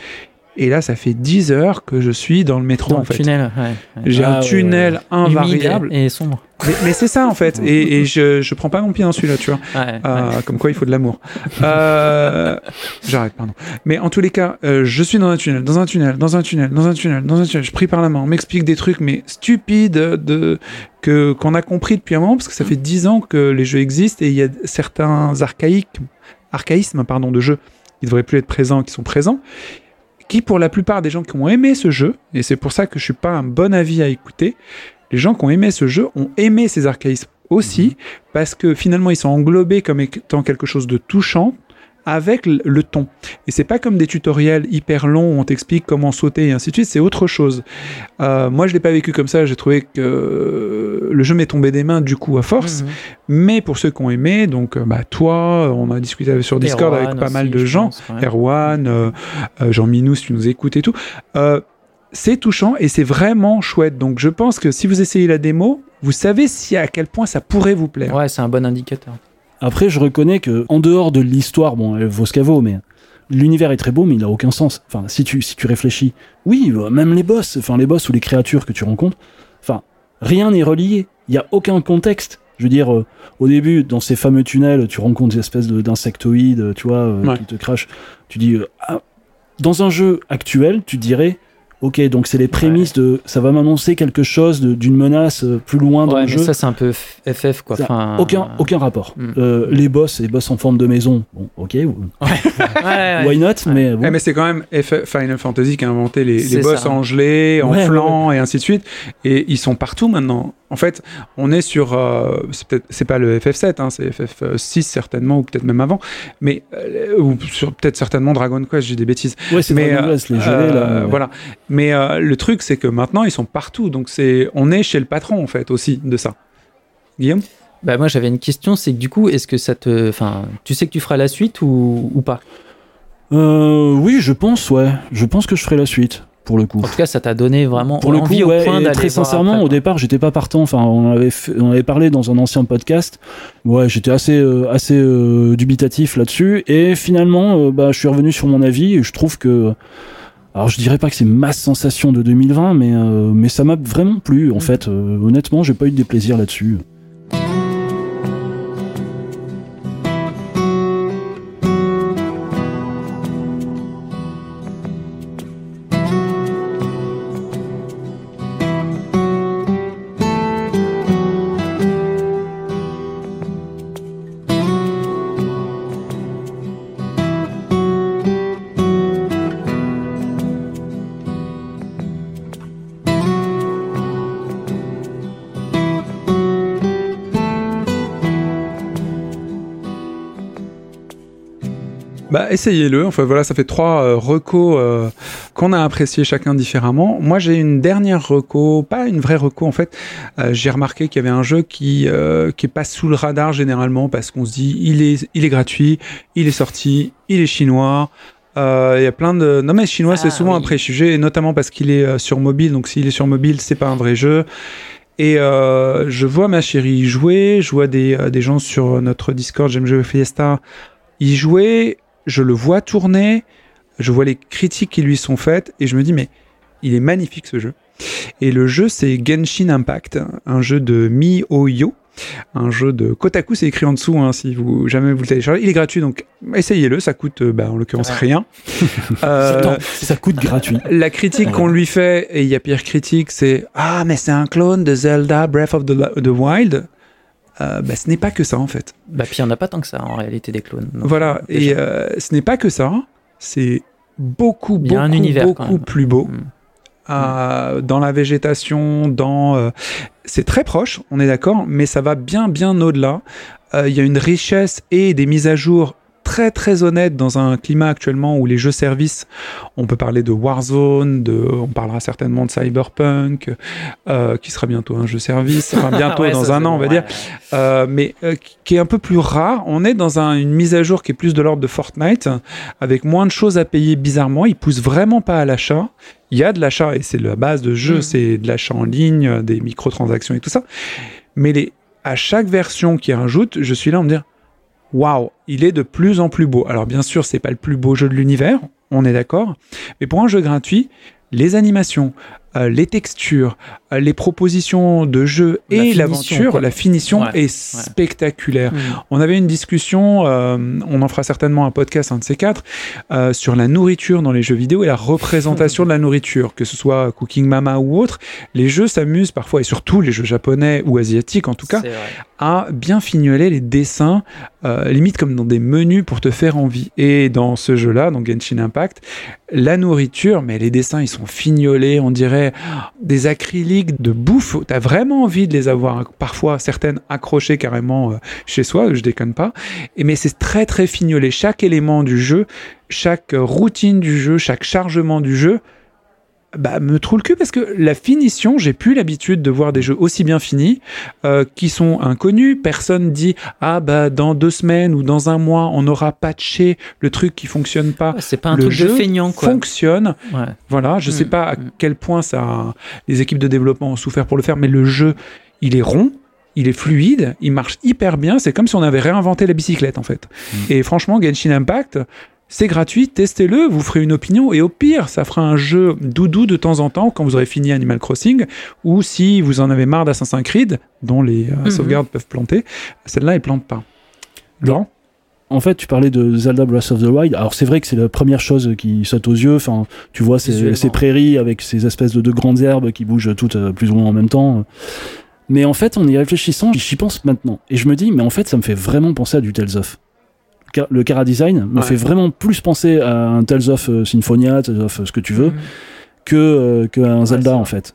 Et là, ça fait 10 heures que je suis dans le métro Dans en le fait. tunnel, ouais. J'ai Ah un ouais, tunnel invariable. Et sombre. Mais, mais c'est ça en fait. Et, et je, je prends pas mon pied dans celui-là, tu vois. Euh, ouais. Comme quoi, il faut de l'amour. Euh, J'arrête, pardon. Mais en tous les cas, euh, je suis dans un tunnel, dans un tunnel, dans un tunnel, dans un tunnel, dans un tunnel. Je prie par la main. On m'explique des trucs, mais stupides, de que qu'on a compris depuis un moment, parce que ça fait 10 ans que les jeux existent et il y a certains archaïques, archaïsmes, pardon, de jeux qui devraient plus être présents, qui sont présents, qui pour la plupart des gens qui ont aimé ce jeu, et c'est pour ça que je suis pas un bon avis à écouter, les gens qui ont aimé ce jeu ont aimé ces archaïsmes aussi, parce que finalement ils sont englobés comme étant quelque chose de touchant avec le- ton. Et c'est pas comme des tutoriels hyper longs où on t'explique comment sauter et ainsi de suite, c'est autre chose. Euh, moi je l'ai pas vécu comme ça, j'ai trouvé que euh, le jeu m'est tombé des mains du coup à force, Mhm. mais pour ceux qui ont aimé, donc euh, bah toi, on a discuté sur Discord Erwan avec pas aussi, mal de gens, pense, ouais. Erwan, euh, euh, Jean Minou, si tu nous écoutes et tout. C'est touchant et c'est vraiment chouette. Donc je pense que si vous essayez la démo, vous savez si à quel point ça pourrait vous plaire. Ouais, c'est un bon indicateur. Après, je reconnais que en dehors de l'histoire, bon, elle vaut ce qu'elle vaut, mais l'univers est très beau, mais il a aucun sens. Enfin, si tu si tu réfléchis, oui, bah, même les boss, enfin les boss ou les créatures que tu rencontres, enfin, rien n'est relié. Il y a aucun contexte. Je veux dire, euh, au début, dans ces fameux tunnels, tu rencontres des espèces de- d'insectoïdes, tu vois, euh, Ouais. qui te crachent. Tu dis, euh, ah, dans un jeu actuel, tu dirais, ok, donc c'est les prémices de, ça va m'annoncer quelque chose d'une menace euh, plus loin dans Ouais, le mais jeu. ça, c'est un peu FF, quoi. Ça, Enfin, aucun, aucun rapport. Mm. Euh, les boss, les boss en forme de maison, bon, ok, Ouais, ouais. why not, mais bon. Eh, mais c'est quand même Final Fantasy qui a inventé les, les boss ça. en gelée, en Ouais, flanc et ainsi de suite. Et ils sont partout maintenant. En fait, on est sur. euh, c'est peut-être c'est pas le FF7, hein, c'est FF6 certainement, ou peut-être même avant. Mais. euh, ou sur peut-être certainement Dragon Quest, j'ai des bêtises. ouais, c'est mais, Dragon euh, Quest, les Euh, là. ouais. Voilà. Mais euh, le truc, c'est que maintenant, ils sont partout. Donc, c'est, on est chez le patron, en fait, aussi, de ça. Guillaume? Bah, moi, j'avais une question, c'est que du coup, est-ce que ça te. Enfin, tu sais que tu feras la suite ou, ou pas? Euh, oui, je pense, ouais. Je pense que je ferai la suite. Pour le coup. En tout cas, ça t'a donné vraiment pour le envie coup, au point et d'aller très sincèrement, après, au départ, j'étais pas partant. Enfin, on avait, fait- on avait parlé dans un ancien podcast. Ouais, j'étais assez, euh, assez euh, dubitatif là-dessus. Et finalement, euh, bah, je suis revenu sur mon avis et je trouve que. Alors, je dirais pas que c'est ma sensation de 2020, mais, euh, mais ça m'a vraiment plu. En Mm. fait, Euh, honnêtement, j'ai pas eu de déplaisir là-dessus. Essayez-le. Enfin voilà, ça fait trois euh, recos euh, qu'on a appréciés chacun différemment. Moi, j'ai une dernière reco, pas une vraie reco en fait. Euh, j'ai remarqué qu'il y avait un jeu qui euh, qui est pas sous le radar généralement parce qu'on se dit il est il est gratuit, il est sorti, il est chinois. Il y a plein de non mais chinois c'est Ah, souvent oui. un préjugé et notamment parce qu'il est sur mobile. Donc s'il est sur mobile, c'est pas un vrai jeu. Et euh, je vois ma chérie y jouer, je vois des, des gens sur notre Discord, j'aime jouer Fiesta, y jouer, je le vois tourner, je vois les critiques qui lui sont faites, et je me dis, mais il est magnifique ce jeu. Et le jeu, c'est Genshin Impact, un jeu de MiHoYo, un jeu de Kotaku, c'est écrit en dessous, hein, si vous jamais vous le téléchargez. Il est gratuit, donc essayez-le, ça coûte, euh, bah, en l'occurrence, Ouais. rien. Euh, Attends, ça coûte gratuit. la critique qu'on lui fait, et il y a pire critique, c'est Ah, mais c'est un clone de Zelda Breath of the, the Wild. Euh, bah, ce n'est pas que ça, en fait. Bah, puis il n'y en a pas tant que ça en réalité des clones. Donc, voilà, et euh, ce n'est pas que ça. C'est beaucoup, un beaucoup, univers, beaucoup plus beau. Mm. Euh, dans la végétation, dans euh, c'est très proche, on est d'accord, mais ça va bien bien au-delà. Euh, Il y a une richesse et des mises à jour très très honnêtes dans un climat actuellement où les jeux services, on peut parler de Warzone, de, on parlera certainement de Cyberpunk, euh, qui sera bientôt un jeu service, enfin bientôt Ouais, dans un an on va dire, euh, mais euh, qui est un peu plus rare. On est dans un- une mise à jour qui est plus de l'ordre de Fortnite, avec moins de choses à payer bizarrement. Il pousse vraiment pas à l'achat. Il y a de l'achat et c'est la base de jeu, Mhm. c'est de l'achat en ligne, des microtransactions et tout ça. Mais les, à chaque version qui rajoute, je suis là à me dire waouh, il est de plus en plus beau. Alors bien sûr, c'est pas le plus beau jeu de l'univers, on est d'accord. Mais pour un jeu gratuit, les animations, euh, les textures, euh, les propositions de jeu et l'aventure, la finition Ouais, est spectaculaire. Mm. On avait une discussion, euh, on en fera certainement un podcast, un de ces quatre, sur la nourriture dans les jeux vidéo et la représentation de la nourriture, que ce soit Cooking Mama ou autre. Les jeux s'amusent parfois, et surtout les jeux japonais ou asiatiques en tout cas, à bien fignoler les dessins, limite comme dans des menus pour te faire envie. Et dans ce jeu-là, dans Genshin Impact, la nourriture, mais les dessins, ils sont fignolés, on dirait des acryliques de bouffe. T'as vraiment envie de les avoir, parfois certaines accrochées carrément euh, chez soi, je déconne pas. Et mais c'est très très fignolé. Chaque élément du jeu, chaque euh, routine du jeu, chaque chargement du jeu, bah, me trouve le cul parce que la finition, j'ai plus l'habitude de voir des jeux aussi bien finis euh, qui sont inconnus. Personne dit ah bah dans deux semaines ou dans un mois on aura patché le truc qui fonctionne pas. C'est pas un le truc de jeu feignant, quoi. Fonctionne. Ouais. Voilà, je Mm, sais pas à mm. quel point ça les équipes de développement ont souffert pour le faire, mais le jeu il est rond. Il est fluide, il marche hyper bien. C'est comme si on avait réinventé la bicyclette en fait. Mm. Et franchement, Genshin Impact, c'est gratuit, testez-le, vous ferez une opinion et au pire, ça fera un jeu doudou de temps en temps quand vous aurez fini Animal Crossing ou si vous en avez marre d'Assassin's Creed, dont les euh, Mhm. sauvegardes peuvent planter, celle-là, elle plante pas. Laurent? En fait, tu parlais de Zelda Breath of the Wild. Alors, c'est vrai que c'est la première chose qui saute aux yeux. Enfin, tu vois ces, prairies avec ces espèces de, de grandes herbes qui bougent toutes euh, plus ou moins en même temps. Mais en fait, en y réfléchissant, j'y pense maintenant. Et je me dis, mais en fait, ça me fait vraiment penser à du Tales of. Le Cara Design me Ouais. fait vraiment plus penser à un Tales of euh, Symphonia, Tales of euh, ce que tu veux, Mm. que, euh, que à un c'est Zelda en fait.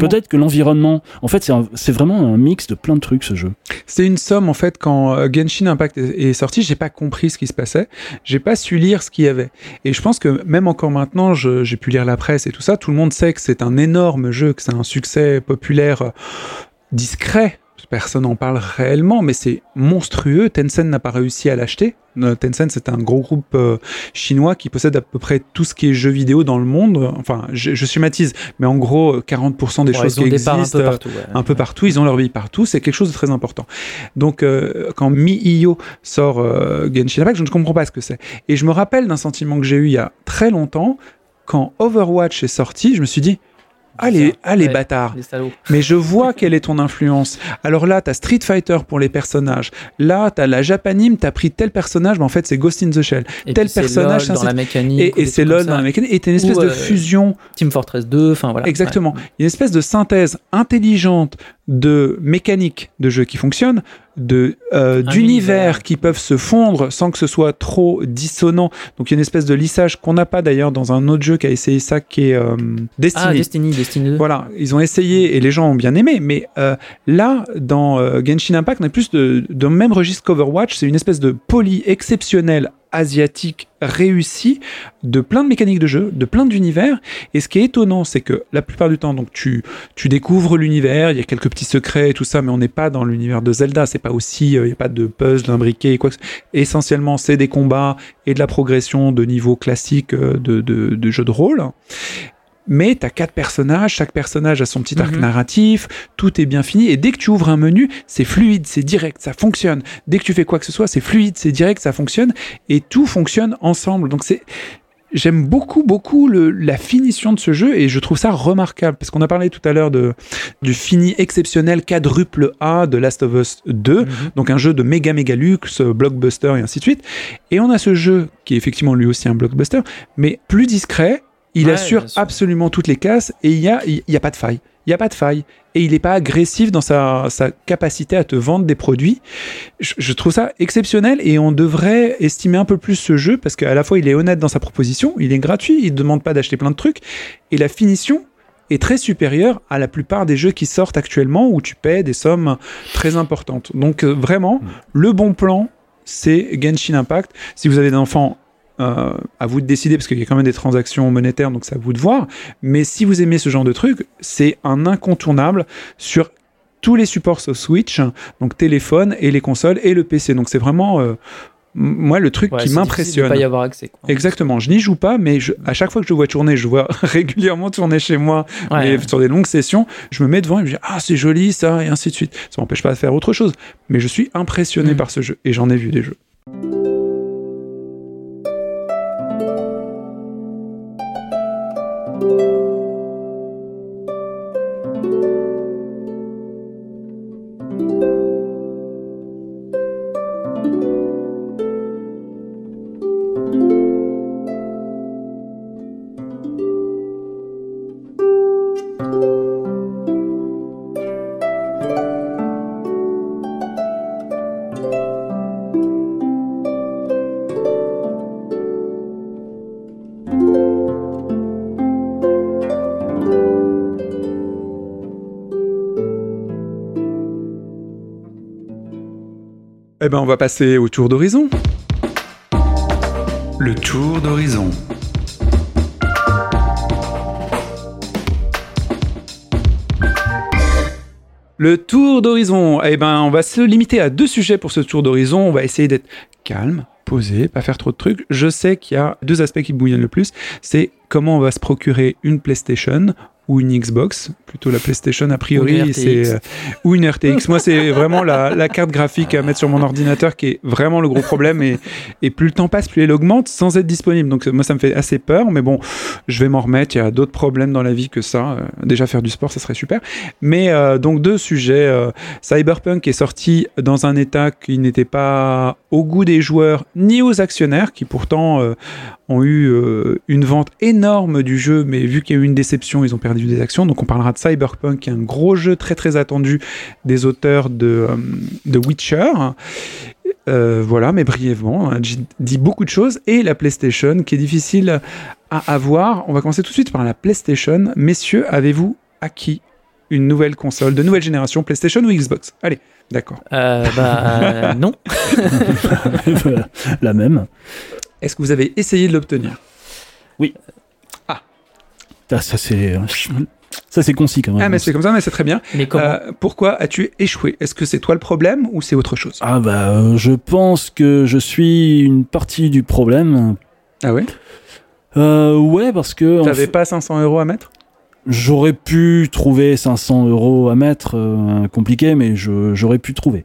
Peut-être que l'environnement, en fait, c'est vraiment un mix de plein de trucs ce jeu. C'est une somme en fait quand Genshin Impact est sorti, j'ai pas compris ce qui se passait, j'ai pas su lire ce qu'il y avait. Et je pense que même encore maintenant, j'ai pu lire la presse et tout ça, tout le monde sait que c'est un énorme jeu, que c'est un succès populaire discret, personne n'en parle réellement, mais c'est monstrueux. Tencent n'a pas réussi à l'acheter. Euh, Tencent, c'est un gros groupe euh, chinois qui possède à peu près tout ce qui est jeux vidéo dans le monde. Enfin, je, je schématise, mais en gros, 40% des Ouais, choses qui des existent, un peu partout. ouais. un peu partout, ils ont leur vie partout, c'est quelque chose de très important. Donc euh, quand Miio sort euh, Genshin Impact, je ne comprends pas ce que c'est. Et je me rappelle d'un sentiment que j'ai eu il y a très longtemps, quand Overwatch est sorti, je me suis dit, ah les, ah, les Ouais. bâtards, Les salauds. mais je vois quelle est ton influence. Alors là, t'as Street Fighter pour les personnages. Là, t'as la Japanime, t'as pris tel personnage, mais en fait, c'est Ghost in the Shell. Et Tel personnage, LOL dans la mécanique. Et, c'est LOL dans la mécanique. Et t'as une espèce Ou, de euh, fusion. Team Fortress 2, enfin voilà. Exactement. Une espèce de synthèse intelligente de mécanique de jeu qui fonctionne, de euh, Un d'univers univers. qui peuvent se fondre sans que ce soit trop dissonant. Donc il y a une espèce de lissage qu'on n'a pas d'ailleurs dans un autre jeu qui a essayé ça, qui est euh, Destiny. Ah, Destiny, Destiny 2. Voilà, ils ont essayé et les gens ont bien aimé, mais euh, là, dans Genshin Impact, on est plus de, de même registre qu'Overwatch, c'est une espèce de poly exceptionnel asiatique réussi de plein de mécaniques de jeu, de plein d'univers. Et ce qui est étonnant, c'est que la plupart du temps, donc tu, tu découvres l'univers, il y a quelques petits secrets et tout ça, mais on n'est pas dans l'univers de Zelda, c'est pas aussi, euh, il n'y a pas de puzzle imbriqué, quoi que ce- Essentiellement, c'est des combats et de la progression de niveau classique euh, de, de, de jeu de rôle. Mais tu as quatre personnages, chaque personnage a son petit arc Mhm. narratif, tout est bien fini, et dès que tu ouvres un menu, c'est fluide, c'est direct, ça fonctionne. Dès que tu fais quoi que ce soit, c'est fluide, c'est direct, ça fonctionne, et tout fonctionne ensemble. Donc c'est... J'aime beaucoup, beaucoup le- la finition de ce jeu et je trouve ça remarquable parce qu'on a parlé tout à l'heure de, du fini exceptionnel quadruple A de Last of Us 2, Mhm. donc un jeu de méga méga luxe, blockbuster et ainsi de suite. Et on a ce jeu qui est effectivement lui aussi un blockbuster, mais plus discret. Il Ouais, assure absolument toutes les cases et il y a, y a pas de faille. Il y a pas de faille et il n'est pas agressif dans sa, sa capacité à te vendre des produits. Je, je trouve ça exceptionnel et on devrait estimer un peu plus ce jeu parce qu'à la fois il est honnête dans sa proposition, il est gratuit, il ne demande pas d'acheter plein de trucs et la finition est très supérieure à la plupart des jeux qui sortent actuellement où tu paies des sommes très importantes. Donc euh, vraiment, le bon plan, c'est Genshin Impact. Si vous avez des enfants, euh, à vous de décider parce qu'il y a quand même des transactions monétaires, donc c'est à vous de voir. Mais si vous aimez ce genre de truc, c'est un incontournable sur tous les supports sauf Switch, donc téléphone et les consoles et le PC. Donc c'est vraiment euh, moi le truc Ouais, qui m'impressionne. pas y avoir accès. Quoi. Exactement, je n'y joue pas, mais je- à chaque fois que je vois tourner, je vois régulièrement tourner chez moi Ouais. et sur des longues sessions, je me mets devant et je me dis ah c'est joli ça et ainsi de suite. Ça m'empêche pas de faire autre chose, mais je suis impressionné Mm. par ce jeu et j'en ai vu des jeux. Ben on va passer au tour d'horizon. Le tour d'horizon. Le tour d'horizon, eh ben, on va se limiter à deux sujets pour ce tour d'horizon. On va essayer d'être calme, posé, pas faire trop de trucs. Je sais qu'il y a deux aspects qui me bouillonnent le plus. C'est comment on va se procurer une PlayStation ou une Xbox, plutôt la PlayStation a priori, c'est euh, ou une RTX. Moi, c'est vraiment la, la carte graphique à mettre sur mon ordinateur qui est vraiment le gros problème. Et, et plus le temps passe, plus elle augmente sans être disponible. Donc moi, ça me fait assez peur. Mais bon, je vais m'en remettre. Il y a d'autres problèmes dans la vie que ça. Euh, déjà faire du sport, ça serait super. Mais euh, donc deux sujets. euh, Cyberpunk est sorti dans un état qui n'était pas au goût des joueurs ni aux actionnaires, qui pourtant euh, ont eu euh, une vente énorme du jeu, mais vu qu'il y a eu une déception, ils ont perdu des actions. Donc on parlera de Cyberpunk, qui est un gros jeu très très attendu des auteurs de, euh, de Witcher. Euh, voilà, mais brièvement, hein, j'ai dit beaucoup de choses. Et la PlayStation, qui est difficile à avoir. On va commencer tout de suite par la PlayStation. Messieurs, avez-vous acquis une nouvelle console de nouvelle génération, PlayStation ou Xbox? Allez, d'accord. Euh, bah, euh, non. la même. Est-ce que vous avez essayé de l'obtenir? Ah, ça c'est Ça, c'est concis quand même. Ah, mais c'est comme ça, mais c'est très bien. Mais comment Euh, pourquoi as-tu échoué? Est-ce que c'est toi le problème ou c'est autre chose? Ah bah, euh, je pense que je suis une partie du problème. Ah oui? Euh, ouais, parce que T'avais fait, pas 500 euros à mettre? J'aurais pu trouver 500 euros à mettre, euh, compliqué, mais je- j'aurais pu trouver.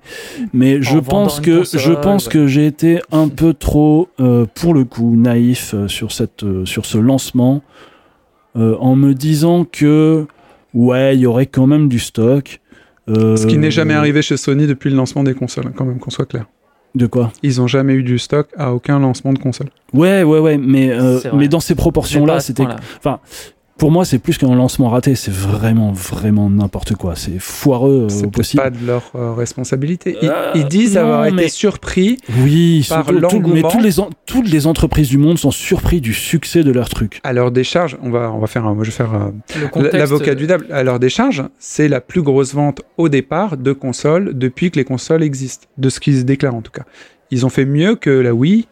Mais je pense que console, je pense ouais. que j'ai été un peu trop, euh, pour le coup, naïf euh, sur cette euh, sur ce lancement, euh, en me disant que ouais, il y aurait quand même du stock. euh, Ce qui n'est jamais arrivé chez Sony depuis le lancement des consoles, quand même, qu'on soit clair. De quoi? Ils ont jamais eu du stock à aucun lancement de console. Ouais, ouais, ouais, mais euh, mais dans ces proportions-là, c'était point-là. Pour moi, c'est plus qu'un lancement raté. C'est vraiment, vraiment n'importe quoi. C'est foireux euh, C'est au possible. pas de leur euh, responsabilité. Ils, Euh, ils disent non, avoir mais- été surpris. Oui, par surtout- tout- mais toutes les, en- toutes les entreprises du monde sont surpris du succès de leur truc. À leur décharge, on va, on va faire, un- moi je vais faire euh, l'avocat du diable. À leur décharge, c'est la plus grosse vente au départ de consoles depuis que les consoles existent, de ce qu'ils déclarent en tout cas. Ils ont fait mieux que la Wii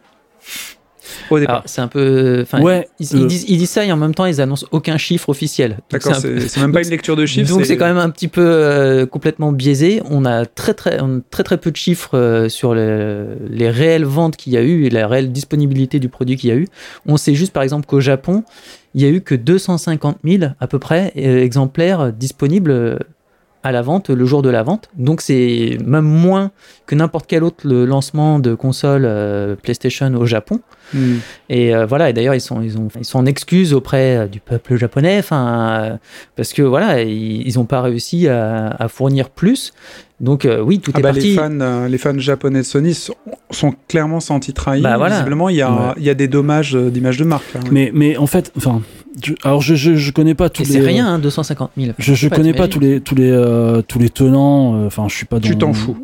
au départ. Alors, c'est un peu. enfin, Ouais, Ils, ils euh, disent, ils disent ça et en même temps, ils annoncent aucun chiffre officiel. D'accord, c'est même pas une lecture de chiffres. Donc c'est quand même un petit peu euh, complètement biaisé. On a très très, on a très, très peu de chiffres euh, sur le- les réelles ventes qu'il y a eu et la réelle disponibilité du produit qu'il y a eu. On sait juste par exemple qu'au Japon, il y a eu que 250 000 à peu près exemplaires disponibles à la vente le jour de la vente. Donc c'est même moins que n'importe quel autre le lancement de console euh, PlayStation au Japon. Hmm. Et euh, voilà, et d'ailleurs, ils sont, ils, ont, ils sont en excuse auprès euh, du peuple japonais, enfin, euh, parce que voilà, ils n'ont pas réussi à, à fournir plus. Donc, euh, oui, tout Ah est bah, parti. les, fans, euh, les fans japonais de Sony sont, sont clairement sentis trahis. Bah, voilà. Visiblement, il y, a, Ouais. il y a des dommages d'image de marque. oui. Mais, mais en fait, enfin, je- alors je, je, je connais pas tous Et les. c'est rien, hein, 250 000. Je, je Ouais, connais pas tous les tous les euh, tous les tenants. euh, Enfin, je suis pas. Dans... Tu t'en fous.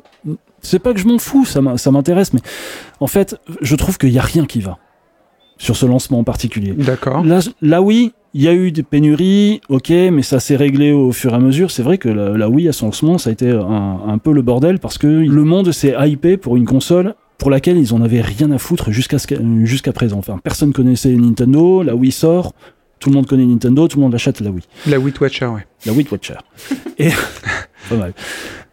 C'est pas que je m'en fous, ça m'intéresse, mais en fait, je trouve qu'il y a rien qui va sur ce lancement en particulier. D'accord. Là, là, oui, il y a eu des pénuries, ok, mais ça s'est réglé au fur et à mesure. C'est vrai que la, la Wii, à son lancement, ça a été un, un peu le bordel parce que le monde s'est hypé pour une console pour laquelle ils en avaient rien à foutre jusqu'à jusqu'à présent. Enfin, personne connaissait Nintendo, la Wii sort, tout le monde connaît Nintendo, tout le monde achète la Wii. La Wii Watcher, ouais. La Wii Watcher. Et pas mal.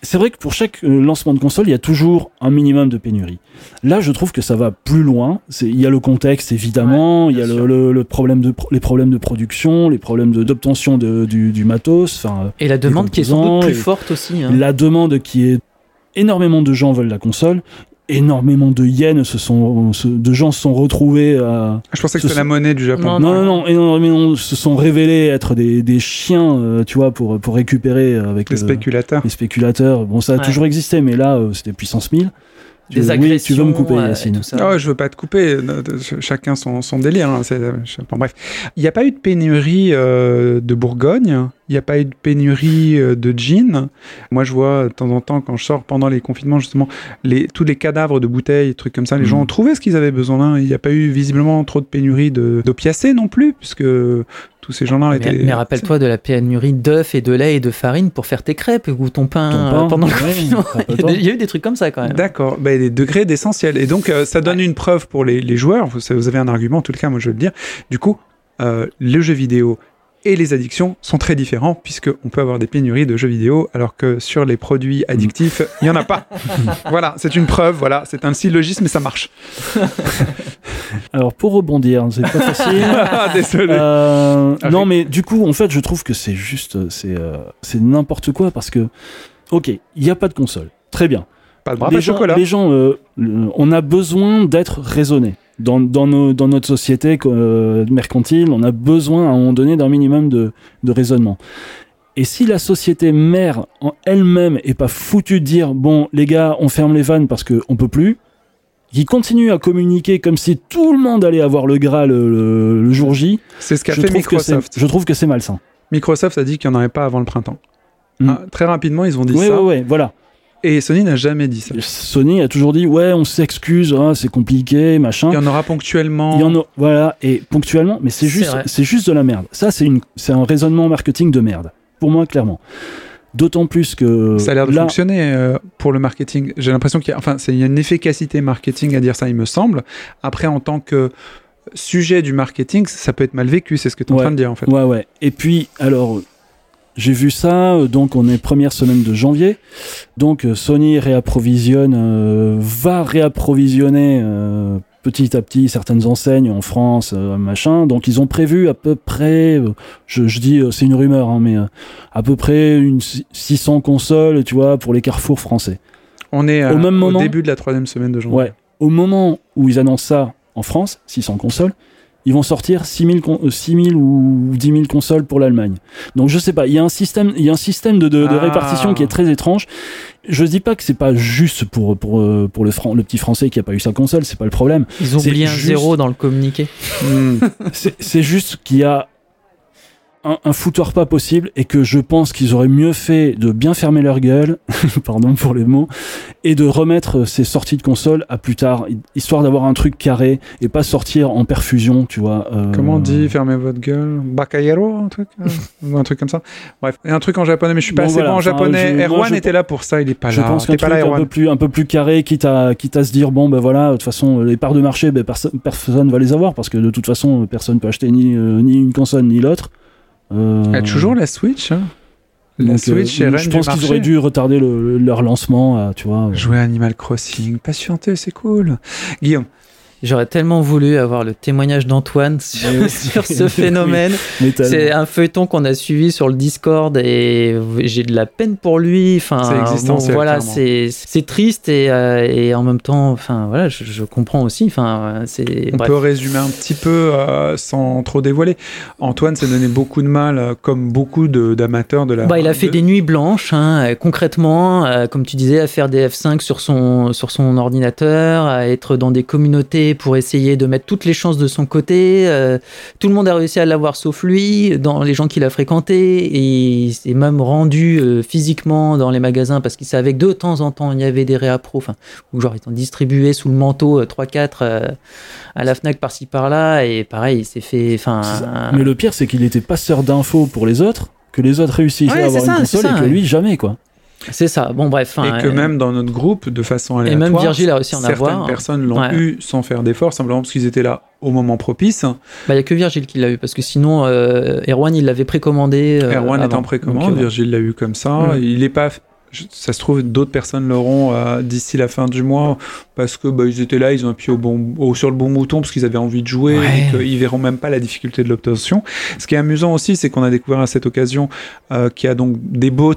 C'est vrai que pour chaque euh, lancement de console, il y a toujours un minimum de pénurie. Là, je trouve que ça va plus loin. Il y a le contexte, évidemment. Ouais, il y a le, sûr. le- le problème de, les problèmes de production, les problèmes d'obtention du, du matos. Et la demande qui est sans doute plus et- forte aussi. hein. la demande qui est énormément de gens veulent la console. Énormément de yens se sont, se- de gens se sont retrouvés à, Je pensais que c'était la monnaie du Japon. Non, non, non, non, énormément se sont révélés être des, des chiens, euh, tu vois, pour, pour récupérer avec Les le- spéculateurs. les spéculateurs. Bon, ça a Ouais. toujours existé, mais là, euh, c'était puissance 1000. Des veux- oui, agressions. tu veux me couper, euh, Yacine. tout ça. Ah ouais, je veux pas te couper, euh, de- ch- chacun son, son délire. hein, c'est- je- bon, bref, il n'y a pas eu de pénurie euh, de Bourgogne, il n'y a pas eu de pénurie euh, de gin. Moi, je vois de temps en temps, quand je sors pendant les confinements, justement, les, tous les cadavres de bouteilles, trucs comme ça, les Mhm. gens ont trouvé ce qu'ils avaient besoin. hein. Il n'y a pas eu visiblement trop de pénurie de- d'opiacés non plus, puisque tous ces gens-là Mais, étaient. mais rappelle-toi de la pénurie d'œufs et de lait et de farine pour faire tes crêpes ou ton pain, Ton euh, pain, pendant le confinement. Il y, a rappelle-toi. des- il y a eu des trucs comme ça quand même. D'accord, bah, des degrés d'essentiel. Et donc, euh, ça donne une preuve pour les, les joueurs. Vous, vous avez un argument, en tout cas, moi je veux le dire. Du coup, euh, les jeux vidéo et les addictions sont très différents, puisqu'on peut avoir des pénuries de jeux vidéo, alors que sur les produits addictifs, il n'y en a pas. voilà, c'est une preuve, voilà, c'est un syllogisme, mais ça marche. Alors, pour rebondir, c'est pas facile. Désolé. Euh, Ah, non, mais du coup, en fait, je trouve que c'est juste, c'est, euh, c'est n'importe quoi parce que, ok, il n'y a pas de console, très bien. pas de bras, les pas de gens, chocolat. les gens, euh, on a besoin d'être raisonné. Dans, dans, nos- dans notre société euh, mercantile, on a besoin à un moment donné d'un minimum de, de raisonnement. Et si la société mère en elle-même est pas foutue de dire bon les gars on ferme les vannes parce qu'on peut plus, qui continue à communiquer comme si tout le monde allait avoir le Graal le, le- le jour J, C'est ce qu'a fait Microsoft. je trouve que c'est malsain. Microsoft a dit qu'il n'y en aurait pas avant le printemps. Mm. Ah, très rapidement, ils ont dit Oui, ça. oui, oui, voilà. Et Sony n'a jamais dit ça. Sony a toujours dit ouais on s'excuse, hein, c'est compliqué, machin. Il y en aura ponctuellement. Il y en a, voilà, et ponctuellement, mais c'est juste, c'est juste de la merde. Ça, c'est une, c'est un raisonnement marketing de merde. Pour moi, clairement. D'autant plus que Ça a l'air de là, fonctionner euh, pour le marketing. J'ai l'impression qu'il y a, enfin, c'est- il y a une efficacité marketing à dire ça, il me semble. Après, en tant que sujet du marketing, ça peut être mal vécu, c'est ce que tu es en train de dire en fait. Ouais, ouais. Et puis, alors, J'ai vu ça, euh, donc on est première semaine de janvier. Donc euh, Sony réapprovisionne, euh, va réapprovisionner petit à petit certaines enseignes en France, machin. Donc ils ont prévu à peu près, je, dis c'est une rumeur, hein, mais à peu près une 600 consoles, tu vois, pour les carrefours français. On est au, même moment, au début de la troisième semaine de janvier. Ouais. Au moment où ils annoncent ça en France, 600 consoles, ils vont sortir 6000 6000 euh, ou 10 000 consoles pour l'Allemagne. Donc je sais pas, il y a un système, il y a un système de, de, ah. répartition qui est très étrange. Je dis pas que c'est pas juste pour pour euh, pour le, le petit français qui a pas eu sa console, c'est pas le problème. Ils ont oublié un zéro dans le communiqué. Hmm. c'est juste qu'il y a un, foutoir pas possible et que je pense qu'ils auraient mieux fait de bien fermer leur gueule, pardon pour les mots, et de remettre ces sorties de console à plus tard, histoire d'avoir un truc carré et pas sortir en perfusion, tu vois. Euh... Comment on dit fermez votre gueule? Bakayero, un truc euh, un truc comme ça Bref, un truc en japonais, mais je suis pas assez bon en japonais. Erwan était là pour ça, il est pas là. Je pense qu'un truc un, peu plus, un peu plus carré, quitte à, quitte à se dire, bon ben voilà, de toute façon, les parts de marché, ben, personne, personne va les avoir parce que de toute façon, personne peut acheter ni, euh, ni une console ni l'autre. Euh... a toujours la Switch. Hein la euh, Switch euh, Je pense qu'ils auraient dû retarder le, leur lancement, tu vois. Jouer Animal Crossing, patienter, c'est cool. Guillaume. J'aurais tellement voulu avoir le témoignage d'Antoine sur, ce phénomène. c'est un feuilleton qu'on a suivi sur le Discord et j'ai de la peine pour lui. Enfin, voilà, c'est triste et, euh, et, en même temps, enfin voilà, je, comprends aussi. Enfin, c'est. On peut résumer un petit peu euh, sans trop dévoiler. Antoine s'est donné beaucoup de mal, euh, comme beaucoup d'amateurs de, la. Bah, il a fait des nuits blanches, hein, concrètement, comme tu disais, à faire des F5 sur son sur son ordinateur, à être dans des communautés pour essayer de mettre toutes les chances de son côté. Euh, tout le monde a réussi à l'avoir sauf lui, dans les gens qu'il a fréquentés, et il s'est même rendu euh, physiquement dans les magasins parce qu'il savait que de temps en temps il y avait des réappros, enfin, ou genre ils ont distribué sous le manteau 3-4 euh, à la Fnac par-ci par-là, et pareil, il s'est fait. Enfin, Mais le pire, c'est qu'il était passeur d'infos pour les autres, que les autres réussissaient à avoir une console et que lui jamais, quoi. C'est ça. Bon, bref. Et que même dans notre groupe, de façon aléatoire, et même Virgile a réussi à en certaines avoir. personnes l'ont eu sans faire d'efforts, simplement parce qu'ils étaient là au moment propice. Bah, il n'y a que Virgile qui l'a eu, parce que sinon, euh, Erwan, il l'avait précommandé. Euh, Erwan est en précommande, euh, Virgile l'a eu comme ça. Il est pas ça se trouve, d'autres personnes l'auront euh, d'ici la fin du mois parce que bah, ils étaient là, ils ont appuyé au bon, sur le bon bouton parce qu'ils avaient envie de jouer et qu'ils verront même pas la difficulté de l'obtention. Ce qui est amusant aussi, c'est qu'on a découvert à cette occasion qu'il y a donc des bots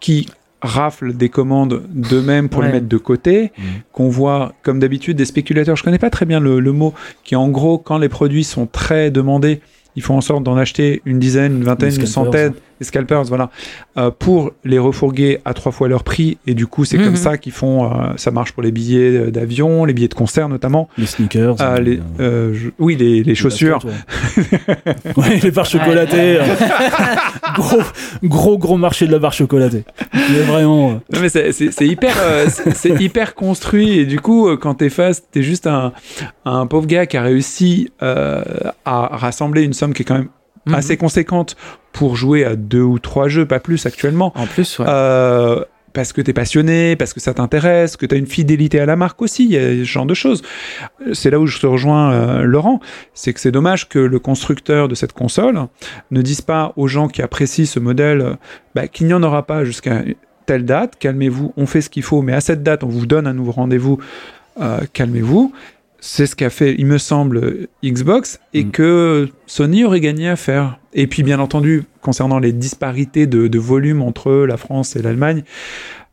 qui raflent des commandes d'eux-mêmes pour les mettre de côté, mmh. qu'on voit comme d'habitude des spéculateurs, je connais pas très bien le, le, mot, qui en gros quand les produits sont très demandés, ils font en sorte d'en acheter une dizaine, une vingtaine, une centaine, les scalpers, voilà, euh, pour les refourguer à trois fois leur prix. Et du coup, c'est comme mhm. ça qu'ils font. Euh, ça marche pour les billets d'avion, les billets de concert notamment. Les sneakers. Euh, les, oui, les, les chaussures. ouais. les barres chocolatées. gros, gros, gros marché de la barre chocolatée. Mais vraiment. Non, mais c'est hyper, c'est hyper construit. Et du coup, quand t'es face, t'es juste un, un pauvre gars qui a réussi à rassembler une somme qui est quand même Mhm. assez conséquente pour jouer à deux ou trois jeux, pas plus actuellement. En plus, ouais. Euh, parce que tu es passionné, parce que ça t'intéresse, que tu as une fidélité à la marque aussi, il y a ce genre de choses. C'est là où je te rejoins, euh, Laurent, c'est que c'est dommage que le constructeur de cette console ne dise pas aux gens qui apprécient ce modèle bah, qu'il n'y en aura pas jusqu'à telle date, calmez-vous, on fait ce qu'il faut, mais à cette date, on vous donne un nouveau rendez-vous, euh, calmez-vous c'est ce qu'a fait, il me semble, Xbox, et mm. que Sony aurait gagné à faire. Et puis, bien entendu, concernant les disparités de, volume entre la France et l'Allemagne,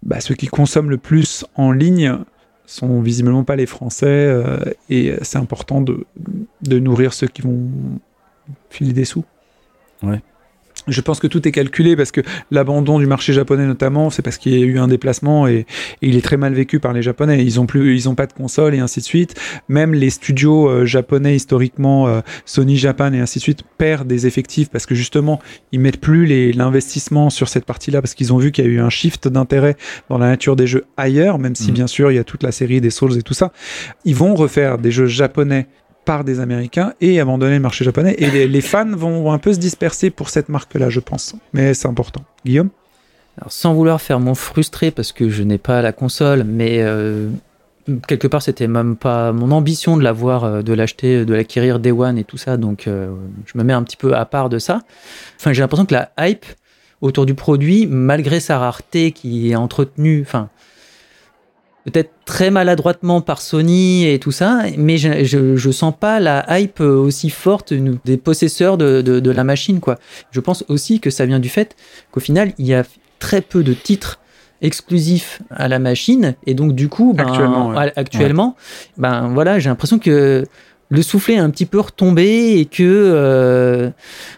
bah, ceux qui consomment le plus en ligne sont visiblement pas les Français, euh, et c'est important de, de nourrir ceux qui vont filer des sous. Ouais. Je pense que tout est calculé parce que l'abandon du marché japonais notamment, c'est parce qu'il y a eu un déplacement et, il est très mal vécu par les Japonais. Ils ont plus, ils ont pas de console et ainsi de suite. Même les studios euh, japonais historiquement, euh, Sony Japan et ainsi de suite, perdent des effectifs parce que justement ils mettent plus l'investissement sur cette partie-là parce qu'ils ont vu qu'il y a eu un shift d'intérêt dans la nature des jeux ailleurs, même si mmh. bien sûr il y a toute la série des Souls et tout ça. Ils vont refaire des jeux japonais par des Américains et abandonner le marché japonais. Et les, fans vont un peu se disperser pour cette marque-là, je pense. Mais c'est important. Guillaume? Sans vouloir faire mon frustré parce que je n'ai pas la console, mais euh, quelque part, c'était même pas mon ambition de l'avoir, euh, de l'acheter, de l'acquérir Day One et tout ça. Donc, euh, je me mets un petit peu à part de ça. Enfin, j'ai l'impression que la hype autour du produit, malgré sa rareté qui est entretenue, enfin, peut-être très maladroitement par Sony et tout ça, mais je, je, sens pas la hype aussi forte des possesseurs de, de, la machine, quoi. Je pense aussi que ça vient du fait qu'au final, il y a très peu de titres exclusifs à la machine et donc du coup ben, actuellement, actuellement ben voilà j'ai l'impression que le soufflet est un petit peu retombé et que euh,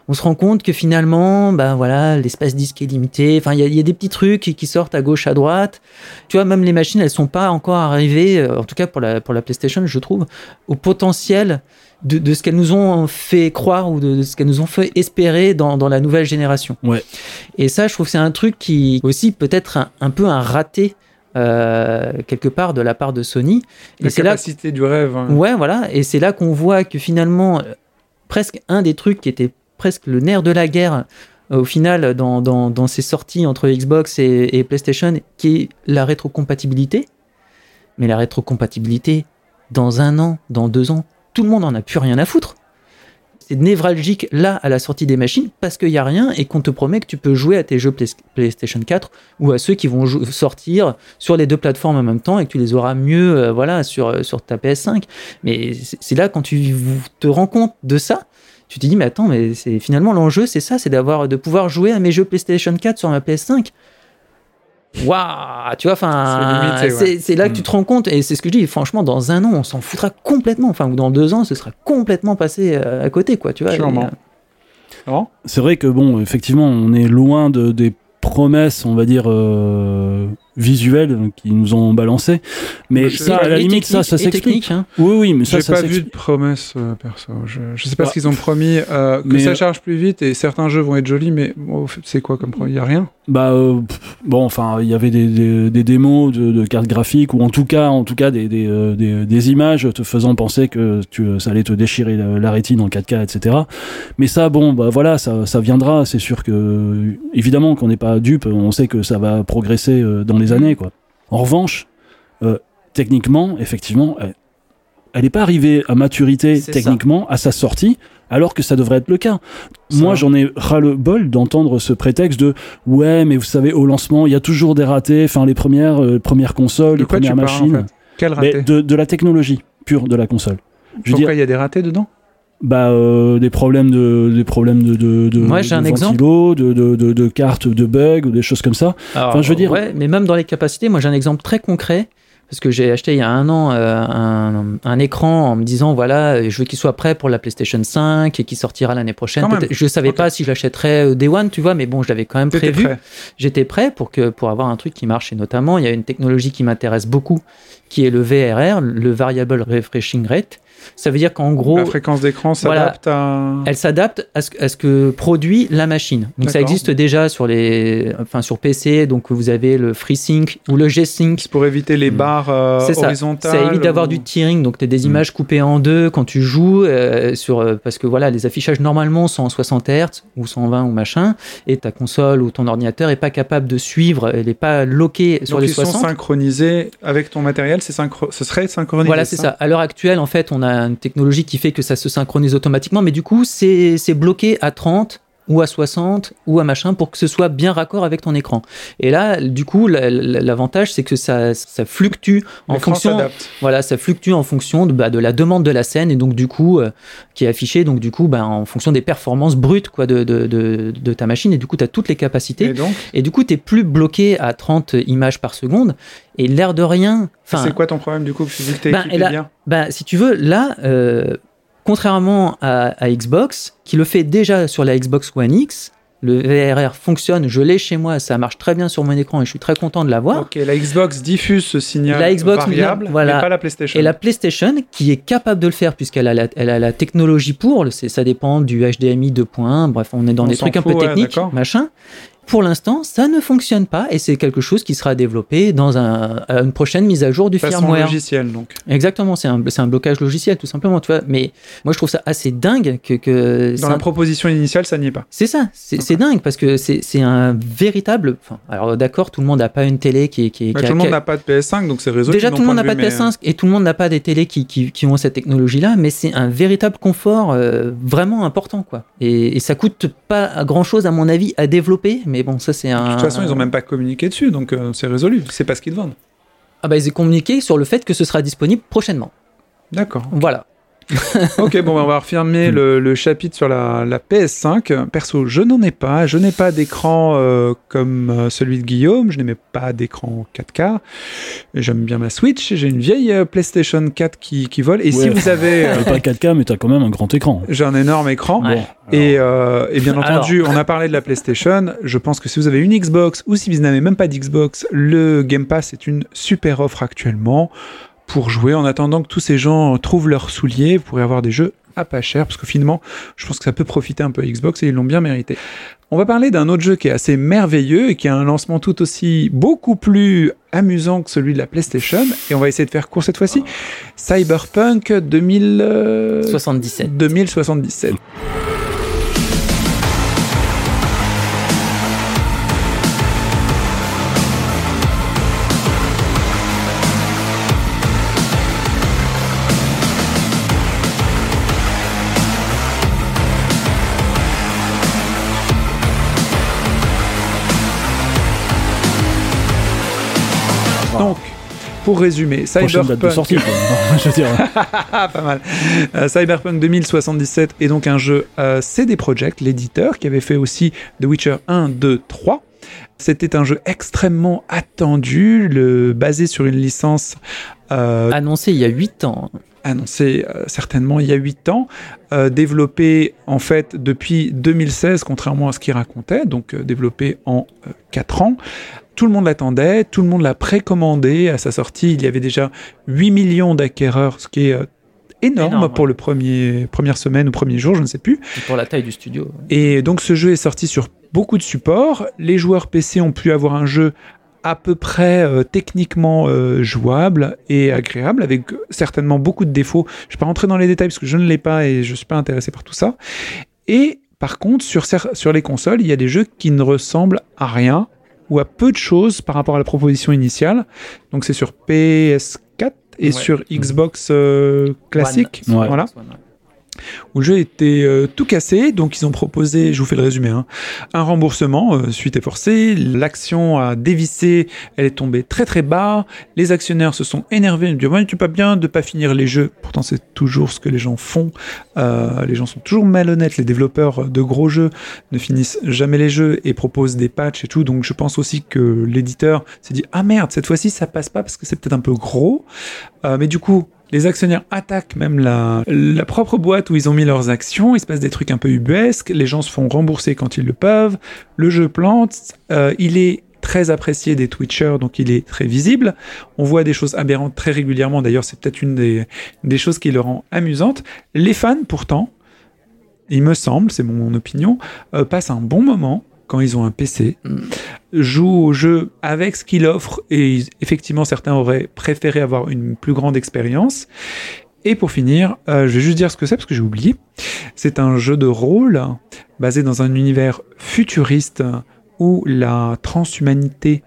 on se rend compte que finalement, ben voilà, l'espace disque est limité. Enfin, il y, a des petits trucs qui sortent à gauche, à droite. Tu vois, même les machines, elles sont pas encore arrivées, euh, en tout cas pour la pour la PlayStation, je trouve, au potentiel de, de ce qu'elles nous ont fait croire ou de, ce qu'elles nous ont fait espérer dans, dans, la nouvelle génération. Ouais. Et ça, je trouve que c'est un truc qui aussi peut-être un, un peu un raté euh, quelque part de la part de Sony. La et capacité là... du rêve. Hein. Ouais, voilà. Et c'est là qu'on voit que finalement, euh, presque un des trucs qui était presque le nerf de la guerre euh, au final dans, dans, dans, ces sorties entre Xbox et, et, PlayStation, qui est la rétrocompatibilité. Mais la rétrocompatibilité, dans un an, dans deux ans, tout le monde en a plus rien à foutre c'est névralgique là à la sortie des machines parce qu'il n'y a rien et qu'on te promet que tu peux jouer à tes jeux PlayStation 4 ou à ceux qui vont sortir sur les deux plateformes en même temps et que tu les auras mieux euh, voilà, sur, euh, sur ta PS5. Mais c'est là quand tu te rends compte de ça, tu te dis mais attends mais c'est finalement l'enjeu c'est ça c'est d'avoir de pouvoir jouer à mes jeux PlayStation 4 sur ma PS5 Waouh, tu vois, enfin, c'est là que tu mm. te rends compte, et c'est ce que je dis, franchement, dans un an, on s'en foutra complètement, enfin, ou dans deux ans, ce sera complètement passé euh, à côté, quoi, tu vois. Euh, c'est vrai que, bon, effectivement, on est loin de, des promesses, on va dire, euh, visuels qui nous ont balancé. Mais ça, à la limite, ça, ça s'explique. Hein. Oui, oui, mais ça, J'ai pas vu de promesses, euh, perso. Je, je sais pas ce qu'ils ont promis, euh, que ça charge plus vite et certains jeux vont être jolis, mais c'est quoi comme promis Il y a rien? Bah, euh, bon, enfin, il y avait des, des, démos de, cartes graphiques ou en tout cas, en tout cas, des, des, des images te faisant penser que tu, ça allait te déchirer la, rétine en 4K, etc. Mais ça, bon, bah voilà, ça, ça viendra. C'est sûr que, évidemment, qu'on n'est pas dupe, on sait que ça va progresser dans années. Quoi. En revanche, euh, techniquement, effectivement, elle n'est pas arrivée à maturité techniquement à sa sortie, alors que ça devrait être le cas. Moi, j'en ai ras le bol d'entendre ce prétexte de ouais, mais vous savez, au lancement, il y a toujours des ratés. Enfin, les premières, euh, premières consoles, les premières machines. de, la technologie pure de la console. Je Pourquoi il y a des ratés dedans? Bah, euh, des problèmes de des problèmes de de, de, Moi, j'ai un de, de, de, de, cartes de bugs ou des choses comme ça. enfin, je veux dire. Ouais, mais même dans les capacités, moi j'ai un exemple très concret parce que j'ai acheté il y a un an euh, un, un, écran en me disant voilà je veux qu'il soit prêt pour la PlayStation 5 et qu'il sortira l'année prochaine. Je savais pas si je l'achèterais euh, Day One, tu vois, mais bon, je l'avais quand même prévu. J'étais prêt pour que pour avoir un truc qui marche et notamment il y a une technologie qui m'intéresse beaucoup qui est le VRR, le Variable Refreshing Rate ça veut dire qu'en gros. La fréquence d'écran s'adapte à. Elle s'adapte à ce, à ce, que produit la machine. Donc ça existe déjà sur, les, enfin, sur PC. Donc vous avez le FreeSync ou le G-Sync. Pour éviter les hmm. barres euh, horizontales. Ça évite d'avoir du tearing. Donc tu as des hmm. images coupées en deux quand tu joues. Euh, sur, euh, parce que voilà, les affichages normalement sont en 60 Hz ou 120 ou machin. Et ta console ou ton ordinateur est pas capable de suivre. Elle n'est pas loquée sur les ils 60. sont synchronisés avec ton matériel. Synchro... Ce serait synchronisé. Voilà, c'est ça. À l'heure actuelle, en fait, on a technologie qui fait que ça se synchronise automatiquement, mais du coup, c'est bloqué à 30 ou à 60 ou à machin pour que ce soit bien raccord avec ton écran. Et là, du coup, l'avantage c'est que ça, ça fluctue en fonction. Voilà, ça fluctue en fonction de, bah, de, la demande de la scène et donc du coup euh, qui est affichée donc du coup bah, en fonction des performances brutes quoi de, de, de, ta machine et du coup tu as toutes les capacités et, donc et du coup tu es plus bloqué à 30 images par seconde et l'air de rien. C'est quoi ton problème du coup? Que tu bah, bien bah, si tu veux là euh, contrairement à, Xbox, qui le fait déjà sur la Xbox One X, le VRR fonctionne, je l'ai chez moi, ça marche très bien sur mon écran et je suis très content de l'avoir. Ok, la Xbox diffuse ce signal la Xbox, variable, voilà. mais pas la PlayStation. Et la PlayStation, qui est capable de le faire puisqu'elle a, la, elle a la technologie pour, ça dépend du HDMI 2.1, bref, on est dans des trucs un peu techniques, machin. Pour l'instant, ça ne fonctionne pas et c'est quelque chose qui sera développé dans un, une prochaine mise à jour du Façon firmware. logiciel donc. Exactement, c'est un, un, blocage logiciel tout simplement. Tu vois. Mais moi je trouve ça assez dingue que. que dans la proposition initiale, ça n'y est pas. C'est ça, c'est dingue parce que c'est un véritable. Enfin, alors d'accord, tout le monde n'a pas une télé qui, qui, bah, Tout le monde n'a pas de PS5 donc c'est réseau. Déjà, tout le monde n'a pas de PS5 et tout le monde n'a pas des télés qui, qui, ont cette technologie là, mais c'est un véritable confort euh, vraiment important quoi. Et, et ça coûte pas grand chose à mon avis à développer mais bon, ça c'est un. De toute façon, ils n'ont même pas communiqué dessus, donc euh, c'est résolu. C'est pas ce qu'ils vendent. Ah bah ils ont communiqué sur le fait que ce sera disponible prochainement. D'accord. Voilà. ok, bon, on va refermer le, le chapitre sur la, la, PS5. Perso, je n'en ai pas. Je n'ai pas d'écran euh, comme euh, celui de Guillaume. Je n'ai pas d'écran 4K. J'aime bien ma Switch. J'ai une vieille euh, PlayStation 4 qui, qui vole. Et Ouais. si vous avez. euh, pas 4K, mais t'as quand même un grand écran. J'ai un énorme écran. Ouais. Et, euh, et bien Alors. entendu, on a parlé de la PlayStation. Je pense que si vous avez une Xbox ou si vous n'avez même pas d'Xbox, le Game Pass est une super offre actuellement pour jouer en attendant que tous ces gens trouvent leurs souliers. Vous pourrez avoir des jeux à pas cher parce que finalement, je pense que ça peut profiter un peu à Xbox et ils l'ont bien mérité. On va parler d'un autre jeu qui est assez merveilleux et qui a un lancement tout aussi beaucoup plus amusant que celui de la PlayStation. Et on va essayer de faire court cette fois-ci. Cyberpunk 2000, euh, 77. 2077. Donc, pour résumer, Prochaine date de Cyberpunk, sortie. quoi. Je veux dire, Ah, pas mal. Euh, Cyberpunk 2077 est donc un jeu euh, CD Projekt, l'éditeur, qui avait fait aussi The Witcher 1, 2, 3. C'était un jeu extrêmement attendu, le, basé sur une licence euh, Annoncé il y a 8 ans. annoncée euh, certainement il y a 8 ans, euh, développé en fait depuis 2016, contrairement à ce qu'il racontait, donc euh, développé en 4 ans. Tout le monde l'attendait, tout le monde l'a précommandé. À sa sortie, il y avait déjà 8 millions d'acquéreurs, ce qui est euh, énorme, Énorme, pour ouais. le premier première semaine ou premier jour, je ne sais plus. Et pour la taille du studio. Et donc ce jeu est sorti sur beaucoup de supports. Les joueurs PC ont pu avoir un jeu à peu près euh, techniquement euh, jouable et agréable, avec certainement beaucoup de défauts. Je ne vais pas rentrer dans les détails parce que je ne l'ai pas et je ne suis pas intéressé par tout ça. Et par contre, sur, sur les consoles, il y a des jeux qui ne ressemblent à rien ou à peu de choses par rapport à la proposition initiale. Donc c'est sur PS4 et Ouais. sur Xbox euh, classique. One. Ouais. Où le jeu était euh, tout cassé, donc ils ont proposé, je vous fais le résumé, hein, un remboursement euh, suite et forcé, l'action a dévissé, elle est tombée très très bas, les actionnaires se sont énervés, ils ont dit ouais, tu pas bien de pas finir les jeux, pourtant c'est toujours ce que les gens font, Euh, les gens sont toujours malhonnêtes, les développeurs de gros jeux ne finissent jamais les jeux et proposent des patchs et tout, donc je pense aussi que l'éditeur s'est dit ah merde, cette fois-ci ça passe pas parce que c'est peut-être un peu gros, mais du coup les actionnaires attaquent même la, propre boîte où ils ont mis leurs actions, il se passe des trucs un peu ubuesques, les gens se font rembourser quand ils le peuvent, le jeu plante, euh, il est très apprécié des Twitchers, donc il est très visible. On voit des choses aberrantes très régulièrement, d'ailleurs c'est peut-être une des, des choses qui le rend amusante. Les fans, pourtant, il me semble, c'est mon opinion, euh, passent un bon moment quand ils ont un PC, Mm. jouent au jeu avec ce qu'il offre, et ils- effectivement certains auraient préféré avoir une plus grande expérience. Et pour finir, euh, je vais juste dire ce que c'est parce que j'ai oublié. C'est un jeu de rôle basé dans un univers futuriste où la transhumanité,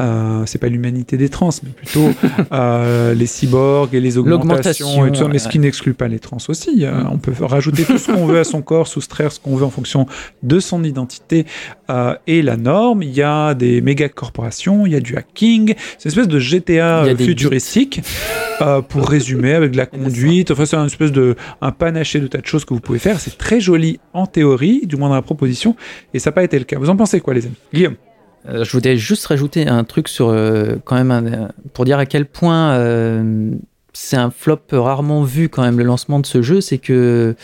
euh, c'est pas l'humanité des trans, mais plutôt euh, les cyborgs et les augmentations et tout ça, mais ce qui n'exclut pas les trans aussi. Euh, on peut rajouter tout ce qu'on veut à son corps, soustraire ce qu'on veut en fonction de son identité euh, et la norme. Il y a des méga corporations, il y a du hacking, c'est une espèce de GTA futuristique. pour résumer, avec de la conduite, enfin c'est un espèce de un panaché de tas de choses que vous pouvez faire. C'est très joli en théorie, du moins dans la proposition, et ça n'a pas été le cas. Vous en pensez quoi, les amis? Guillaume? Je voudrais juste rajouter un truc sur euh, quand même euh, pour dire à quel point euh, c'est un flop rarement vu quand même le lancement de ce jeu, c'est que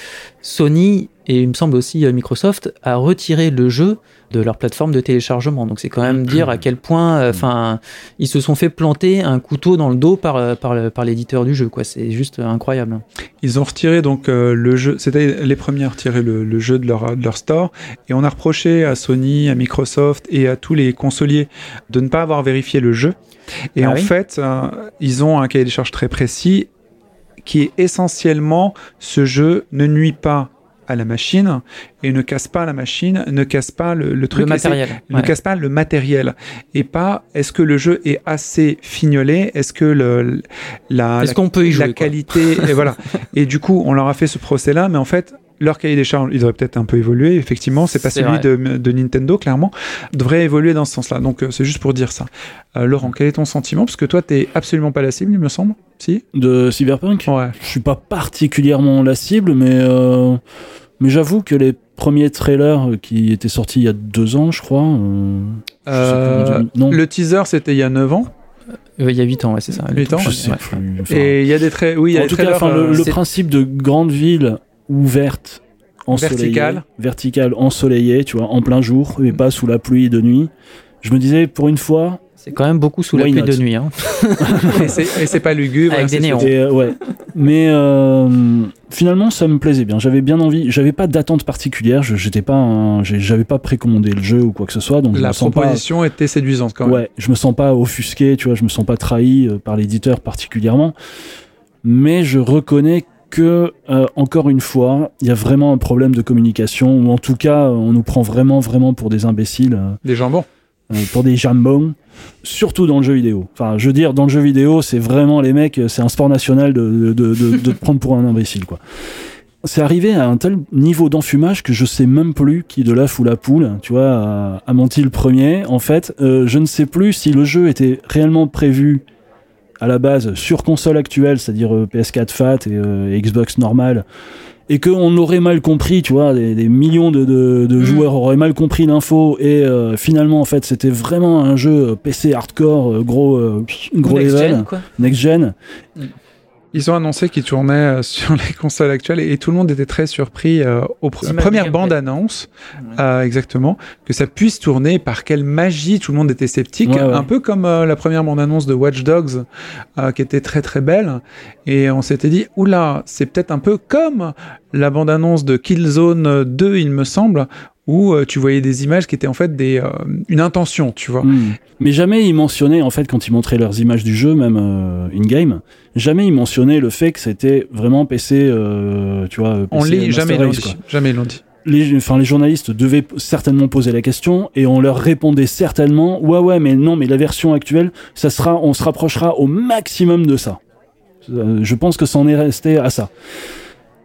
Sony et il me semble aussi euh, Microsoft a retiré le jeu de leur plateforme de téléchargement. Donc c'est quand même dire à quel point, euh, enfin, ils se sont fait planter un couteau dans le dos par euh, par, le- par l'éditeur du jeu. Quoi, c'est juste incroyable. Ils ont retiré donc euh, le jeu, c'était les premiers à retirer le, le jeu de leur, de leur store, et on a reproché à Sony, à Microsoft et à tous les consoliers de ne pas avoir vérifié le jeu. Et Ah en oui fait, euh, ils ont un cahier des charges très précis qui est essentiellement ce jeu ne nuit pas à la machine et ne casse pas la machine, ne casse pas le, le truc. le matériel. ne casse pas le matériel et pas est-ce que le jeu est assez fignolé? Est-ce que le, la, Est-ce la- qu'on peut y jouer la qualité et voilà et du coup on leur a fait ce procès là mais en fait leur cahier des charges, il devrait peut-être un peu évoluer. Effectivement, c'est pas celui de, de Nintendo, clairement, devrait évoluer dans ce sens-là. Donc, euh, c'est juste pour dire ça. Euh, Laurent, quel est ton sentiment? Parce que toi, t'es absolument pas la cible, il me semble. Si? De Cyberpunk? Ouais. Je suis pas particulièrement la cible, mais, euh, mais j'avoue que les premiers trailers qui étaient sortis il y a deux ans, je crois. euh, je non, le teaser, c'était il y a 9 ans. Il y a 8 ans, ouais, c'est ça. Huit ans, je sais Ouais. plus. Enfin, Et il y a des traits. Oui, il y a en des tout cas, enfin, le, euh, le principe de grande ville ouverte, ensoleillée, Verticale. verticale, ensoleillée, tu vois, en plein jour et pas sous la pluie de nuit. Je me disais, pour une fois, C'est quand même beaucoup sous la pluie not? de nuit. Hein. et c'est pas lugubre. Avec hein, des néons. Et, euh, ouais. Mais euh, finalement, ça me plaisait bien. J'avais bien envie. J'avais pas d'attente particulière. Je j'étais pas, j'avais pas précommandé le jeu ou quoi que ce soit. Donc je La me sens pas. proposition était séduisante quand même. Ouais, je me sens pas offusqué. Tu vois, je me sens pas trahi euh, par l'éditeur particulièrement. Mais je reconnais que euh, encore une fois, il y a vraiment un problème de communication ou en tout cas, on nous prend vraiment, vraiment pour des imbéciles. euh, Des jambons. euh, pour des jambons, surtout dans le jeu vidéo. Enfin, je veux dire, dans le jeu vidéo, c'est vraiment les mecs, c'est un sport national de, de, de, te prendre pour un imbécile, quoi. C'est arrivé à un tel niveau d'enfumage que je sais même plus qui de l'œuf ou la poule, tu vois, a, a menti le premier. En fait, je ne sais plus si le jeu était réellement prévu à la base sur console actuelle, c'est-à-dire euh, PS4 Fat et, euh, et Xbox normale, et qu'on aurait mal compris, tu vois, des, des millions de, de- de Mm. joueurs auraient mal compris l'info, et euh, finalement, en fait, c'était vraiment un jeu PC hardcore, gros, gros Next level, gen, quoi. next gen. Ils ont annoncé qu'ils tournaient euh, sur les consoles actuelles et, et tout le monde était très surpris euh, aux pr- premières gameplay. bandes annonces, Ouais. euh, exactement, que ça puisse tourner. Par quelle magie Tout le monde était sceptique, Ouais, ouais. un peu comme euh, la première bande annonce de Watch Dogs, euh, qui était très très belle. Et on s'était dit, oula, c'est peut-être un peu comme la bande annonce de Killzone 2, il me semble, où euh, tu voyais des images qui étaient en fait des, euh, une intention, tu vois. Mm. Mais jamais ils mentionnaient, en fait, quand ils montraient leurs images du jeu, même euh, in-game, jamais ils mentionnaient le fait que c'était vraiment PC, euh, tu vois, On PC jamais Race, quoi. dit. Jamais ils l'ont dit. les, enfin, les journalistes devaient certainement poser la question et on leur répondait certainement ouais ouais mais non mais la version actuelle ça sera on se rapprochera au maximum de ça Euh, je pense que c'en est resté à ça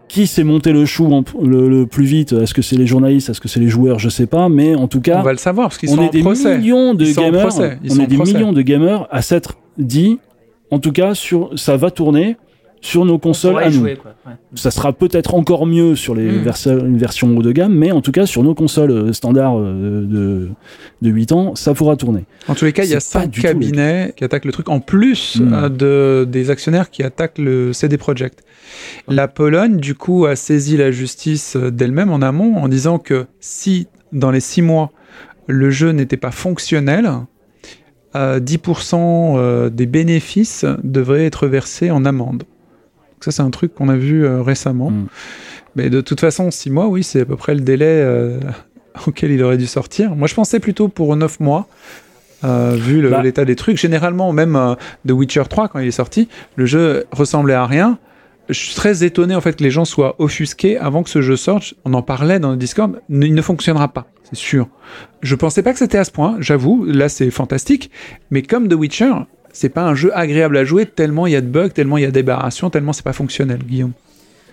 qui s'est monté le chou en- le, le plus vite est-ce que c'est les journalistes est-ce que c'est les joueurs je sais pas mais en tout cas On va le savoir parce qu'ils on sont est en des procès. millions de Ils sont en gamers procès. Ils on sont est en des procès. millions de gamers à s'être dit en tout cas sur ça va tourner sur nos consoles à nous jouer, quoi. Ouais. ça sera peut-être encore mieux sur les Mm. versions une version haut de gamme, mais en tout cas sur nos consoles euh, standards euh, de, de 8 ans, ça pourra tourner. En tous les cas, il y a C'est pas cinq du tout cabinets qui attaquent le truc, en plus Mm. euh, de, des actionnaires qui attaquent le CD Projekt. La Pologne, du coup, a saisi la justice d'elle-même en amont en disant que si, dans les six mois, le jeu n'était pas fonctionnel, euh, 10% euh, des bénéfices devraient être versés en amende. Donc ça, c'est un truc qu'on a vu euh, récemment. Mm. Mais de toute façon, six mois, oui, c'est à peu près le délai euh, auquel il aurait dû sortir. Moi, je pensais plutôt pour neuf mois. euh, vu Bah. l'état des trucs, généralement même euh, de Witcher 3 quand il est sorti, le jeu ressemblait à rien. Je suis très étonné en fait que les gens soient offusqués avant que ce jeu sorte. On en parlait dans le Discord, il ne fonctionnera pas, c'est sûr. Je pensais pas que c'était à ce point, j'avoue, là c'est fantastique, mais comme The Witcher, c'est pas un jeu agréable à jouer tellement il y a de bugs, tellement il y a d'aberrations, tellement c'est pas fonctionnel, Guillaume.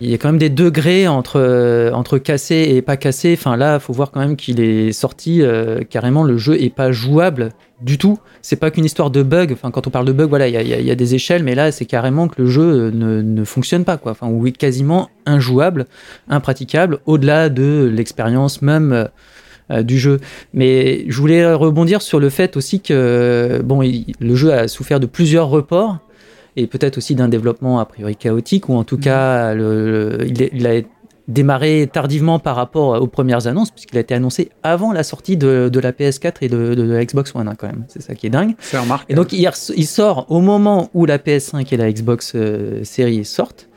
Il y a quand même des degrés entre, euh, entre cassé et pas cassé. Enfin là, faut voir quand même qu'il est sorti euh, carrément. Le jeu est pas jouable du tout. C'est pas qu'une histoire de bug. Enfin, quand on parle de bug, voilà, il y y a- des échelles, mais là, c'est carrément que le jeu euh, ne, ne fonctionne pas, quoi. Enfin, ou est quasiment injouable, impraticable, au-delà de l'expérience même. Du jeu. Mais je voulais rebondir sur le fait aussi que bon, il- le jeu a souffert de plusieurs reports et peut-être aussi d'un développement a priori chaotique ou en tout cas le- le- il, a démarré tardivement par rapport aux premières annonces puisqu'il a été annoncé avant la sortie de, de la PS4 et de, de la Xbox One hein, quand même. C'est ça qui est dingue. C'est remarquable. Et donc il, il sort au moment où la PS5 et la Xbox euh, Series sortent.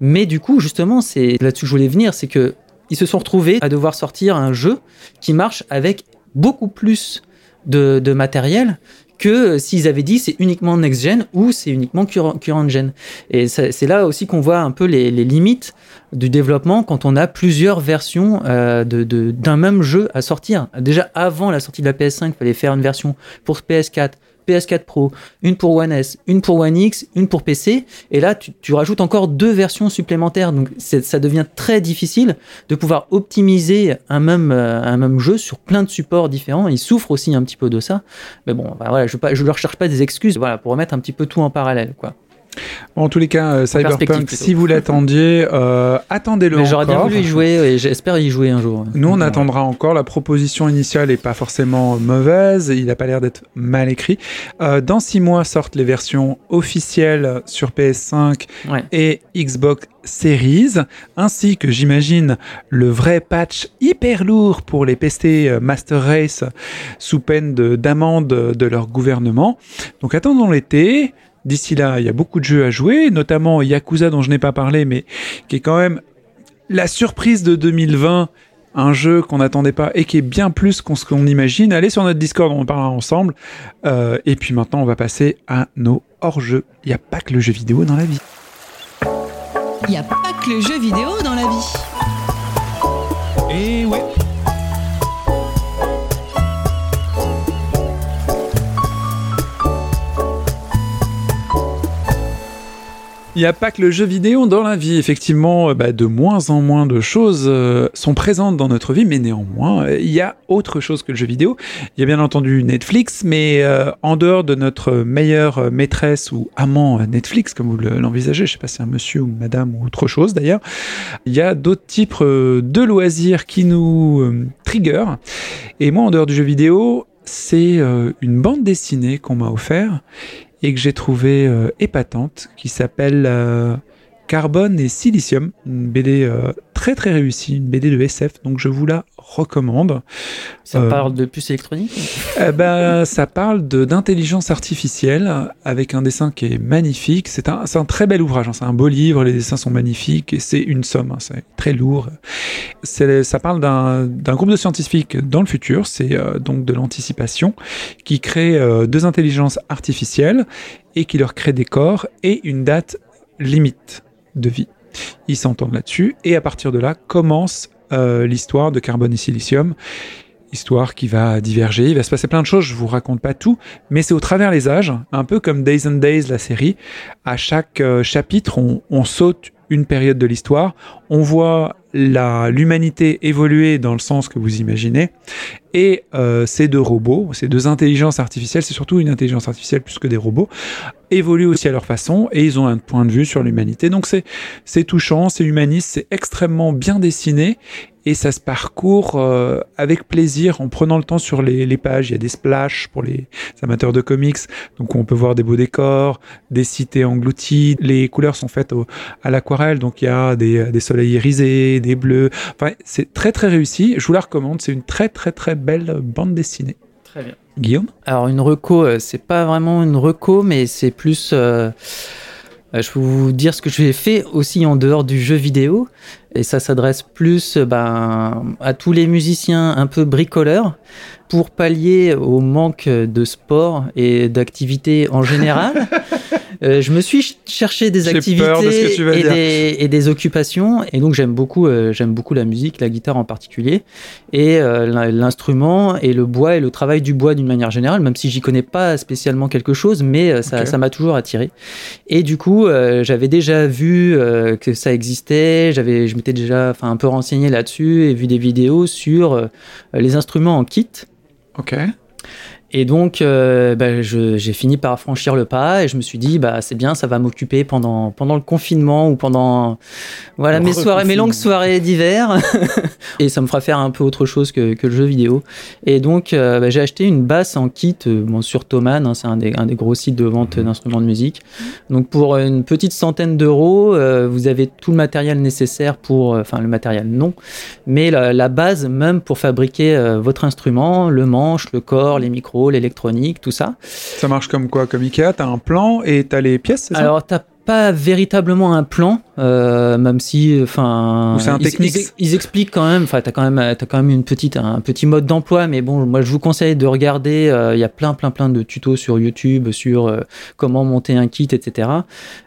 Mais du coup, justement, c'est là-dessus que je voulais venir, c'est que ils se sont retrouvés à devoir sortir un jeu qui marche avec beaucoup plus de, matériel que s'ils avaient dit c'est uniquement next-gen ou c'est uniquement current- current-gen. Et c'est là aussi qu'on voit un peu les, limites du développement quand on a plusieurs versions euh, d'un même jeu à sortir. Déjà avant la sortie de la PS5, il fallait faire une version pour PS4, PS4 Pro, une pour One S, une pour One X, une pour PC. Et là, tu, rajoutes encore deux versions supplémentaires. Donc, ça devient très difficile de pouvoir optimiser un même, euh, un même jeu sur plein de supports différents. Ils souffrent aussi un petit peu de ça. Mais bon, bah je ne leur cherche pas des excuses voilà, pour remettre un petit peu tout en parallèle. Quoi. En tous les cas, euh, Cyberpunk, si vous l'attendiez, euh, attendez-le J'aurais bien voulu y jouer et j'espère y jouer un jour. Nous, on attendra encore. La proposition initiale n'est pas forcément mauvaise. Il n'a pas l'air d'être mal écrit. Euh, dans six mois sortent les versions officielles sur PS5 Ouais. et Xbox Series, ainsi que j'imagine le vrai patch hyper lourd pour les PC Master Race sous peine de- d'amende de leur gouvernement. Donc attendons l'été. D'ici là, il y a beaucoup de jeux à jouer, notamment Yakuza dont je n'ai pas parlé, mais qui est quand même la surprise de 2020. Un jeu qu'on n'attendait pas et qui est bien plus qu'on ce qu'on imagine. Allez sur notre Discord, on en parlera ensemble. Euh, et puis maintenant, on va passer à nos hors-jeux. Il n'y a pas que le jeu vidéo dans la vie. Il n'y a pas que le jeu vidéo dans la vie. Et ouais. Il n'y a pas que le jeu vidéo dans la vie. Effectivement, euh, bah, de moins en moins de choses euh, sont présentes dans notre vie, mais néanmoins, euh, il y a autre chose que le jeu vidéo. Il y a bien entendu Netflix, mais en dehors de notre meilleure maîtresse ou amant Netflix, comme vous le- l'envisagez, je sais pas si c'est un monsieur ou madame ou autre chose d'ailleurs, il y a d'autres types de loisirs qui nous trigger. Et moi, en dehors du jeu vidéo, c'est une bande dessinée qu'on m'a offert et que j'ai trouvé euh, épatante, qui s'appelle euh, Carbone et Silicium, une BD euh, très très réussie, une BD de SF, donc je vous la recommande. Ça Euh, parle de puces électroniques ben, ça parle d'intelligence artificielle avec un dessin qui est magnifique. C'est un, un très bel ouvrage, hein. c'est un beau livre, les dessins sont magnifiques et c'est une somme, hein. c'est très lourd. Ça parle d'un d'un groupe de scientifiques dans le futur, c'est euh, donc de l'anticipation, qui crée euh, deux intelligences artificielles et qui leur crée des corps et une date limite de vie. Ils s'entendent là-dessus et à partir de là commence euh, l'histoire de Carbone et Silicium histoire qui va diverger. Il va se passer plein de choses, je vous raconte pas tout, mais c'est au travers les âges, un peu comme Days and Days, la série. À chaque euh, chapitre, on, on saute une période de l'histoire, on voit l'humanité évoluer dans le sens que vous imaginez, et euh, ces deux robots, ces deux intelligences artificielles, c'est surtout une intelligence artificielle plus que des robots, évoluent aussi à leur façon et ils ont un point de vue sur l'humanité. Donc c'est touchant, c'est humaniste, c'est extrêmement bien dessiné et ça se parcourt euh, avec plaisir en prenant le temps sur les, les pages. Il y a des splashes pour les amateurs de comics, donc on peut voir des beaux décors, des cités englouties. Les couleurs sont faites au- à l'aquarelle, donc il y a des, des soleils irisés, des bleus. Enfin, c'est très très réussi. Je vous la recommande. C'est une très très très belle bande dessinée. Très bien. Guillaume? Alors une reco, euh, c'est pas vraiment une reco, mais c'est plus. euh, je peux vous dire ce que j'ai fait aussi en dehors du jeu vidéo, et ça s'adresse plus euh, ben, à tous les musiciens un peu bricoleurs pour pallier au manque de sport et d'activité en général. euh, je me suis ch- cherché des activités de et, des, et des occupations, et donc j'aime beaucoup, euh, j'aime beaucoup la musique, la guitare en particulier, et euh, l'in- l'instrument et le bois et le travail du bois d'une manière générale, même si j'y connais pas spécialement quelque chose, mais ça m'a toujours attiré. Et du coup, j'avais déjà vu que ça existait, j'avais, je m'étais déjà, un peu renseigné là-dessus et vu des vidéos sur les instruments en kit. Ok. Et donc, euh, bah, j'ai fini par franchir le pas et je me suis dit, bah, c'est bien, ça va m'occuper pendant, pendant le confinement ou pendant voilà, mes soirées, mes longues soirées d'hiver. et ça me fera faire un peu autre chose que, que le jeu vidéo. Et donc, euh, bah, j'ai acheté une basse en kit euh, bon, sur Thomann, hein, c'est un des, un des gros sites de vente d'instruments de musique. Donc, pour une petite centaine d'euros, euh, vous avez tout le matériel nécessaire pour, enfin, le matériel non, mais la, la base même pour fabriquer votre instrument, le manche, le corps, les micros, l'électronique, tout ça. Ça marche comme quoi Comme Ikea, t'as un plan et t'as les pièces, c'est ça? Alors, t'as pas véritablement un plan, euh, même si, enfin, un ils, technique. ils- ils expliquent quand même. Enfin, t'as quand même, t'as quand même une petite, un petit mode d'emploi. Mais bon, moi, je vous conseille de regarder. euh, Il y a plein, plein, plein de tutos sur YouTube sur euh, comment monter un kit, etc.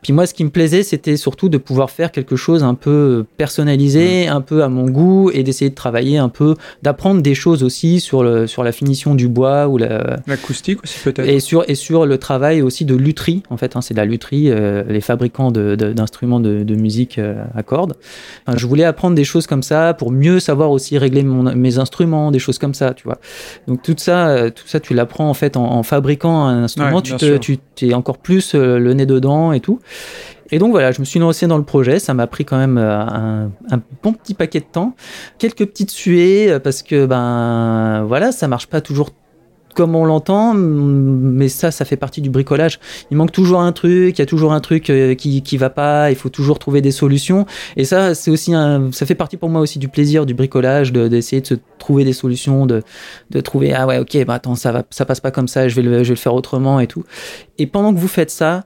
Puis moi, ce qui me plaisait, c'était surtout de pouvoir faire quelque chose un peu personnalisé, un peu à mon goût, et d'essayer de travailler un peu, d'apprendre des choses aussi sur le, sur la finition du bois ou la, L'acoustique aussi peut-être. et sur, et sur le travail aussi de lutherie, en fait, hein, c'est de la lutherie, euh, les fabricants de- de- d'instruments de, de musique euh, à cordes. Enfin, je voulais apprendre des choses comme ça pour mieux savoir aussi régler mon- mes instruments, des choses comme ça, tu vois. Donc tout ça, euh, tout ça tu l'apprends en fait en, en fabriquant un instrument, Ouais, tu, te, tu es encore plus euh, le nez dedans et tout. Et donc voilà, je me suis lancé dans le projet, ça m'a pris quand même un, un bon petit paquet de temps, quelques petites suées parce que ben voilà, ça marche pas toujours comme on l'entend, mais ça, ça fait partie du bricolage. Il manque toujours un truc, il y a toujours un truc euh, qui qui va pas, il faut toujours trouver des solutions. Et ça, c'est aussi un, ça fait partie pour moi aussi du plaisir du bricolage, de- d'essayer de, se trouver des solutions, de, de trouver ah ouais ok, bah attends ça va, ça passe pas comme ça, je vais le, je vais le faire autrement et tout. Et pendant que vous faites ça,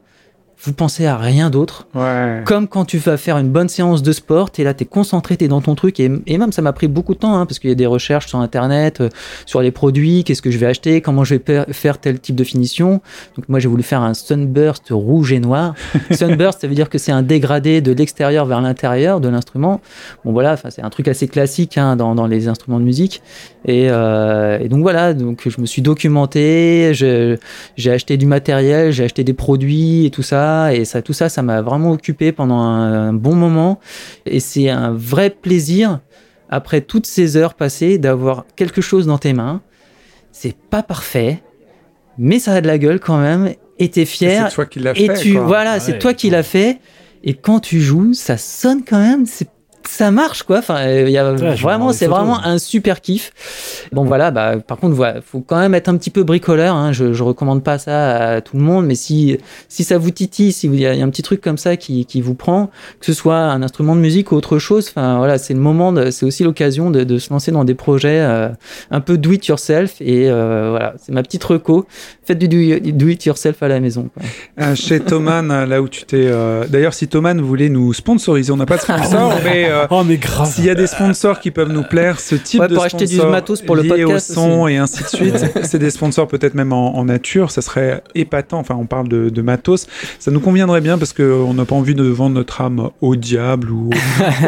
vous pensez à rien d'autre. Ouais. Comme quand tu vas faire une bonne séance de sport, t'es là, t'es concentré, t'es dans ton truc, et, et même ça m'a pris beaucoup de temps, hein, parce qu'il y a des recherches sur Internet, euh, sur les produits, qu'est-ce que je vais acheter, comment je vais faire tel type de finition. Donc moi j'ai voulu faire un sunburst rouge et noir. sunburst, ça veut dire que c'est un dégradé de l'extérieur vers l'intérieur de l'instrument. Bon voilà, c'est un truc assez classique hein, dans, dans les instruments de musique. Et, euh, et donc voilà, donc je me suis documenté, j'ai acheté du matériel, j'ai acheté des produits et tout ça, et ça, tout ça, ça m'a vraiment occupé pendant un, un bon moment. Et c'est un vrai plaisir, après toutes ces heures passées, d'avoir quelque chose dans tes mains. C'est pas parfait, mais ça a de la gueule quand même, et t'es fier. C'est toi qui l'as Et fait. tu, quoi. voilà, Ouais, c'est toi qui l'as fait. Et quand tu joues, ça sonne quand même. C'est ça marche quoi. Enfin, euh, il y a Ouais, vraiment, c'est vraiment un super kiff. Bon voilà, bah par contre, voilà, faut quand même être un petit peu bricoleur. Hein. Je, je recommande pas ça à tout le monde, mais si si ça vous titille, si il y, a il y a un petit truc comme ça qui, qui vous prend, que ce soit un instrument de musique ou autre chose, enfin voilà, c'est le moment, de- c'est aussi l'occasion de, de se lancer dans des projets euh, un peu do it yourself. Et euh, voilà, c'est ma petite reco. Faites du do do it yourself à la maison. Quoi. Euh, chez Thoman, euh, là où tu t'es. euh, D'ailleurs, si Thoman voulait nous sponsoriser, on n'a pas de sponsor, mais euh, Oh, mais grave. s'il y a des sponsors qui peuvent nous plaire, ce type Ouais, de pour acheter du sponsors matos pour le liés podcast au son aussi. et ainsi de suite, c'est des sponsors peut-être même en, en nature, ça serait épatant. Enfin, on parle de, de matos, ça nous conviendrait bien parce qu'on n'a pas envie de vendre notre âme au diable ou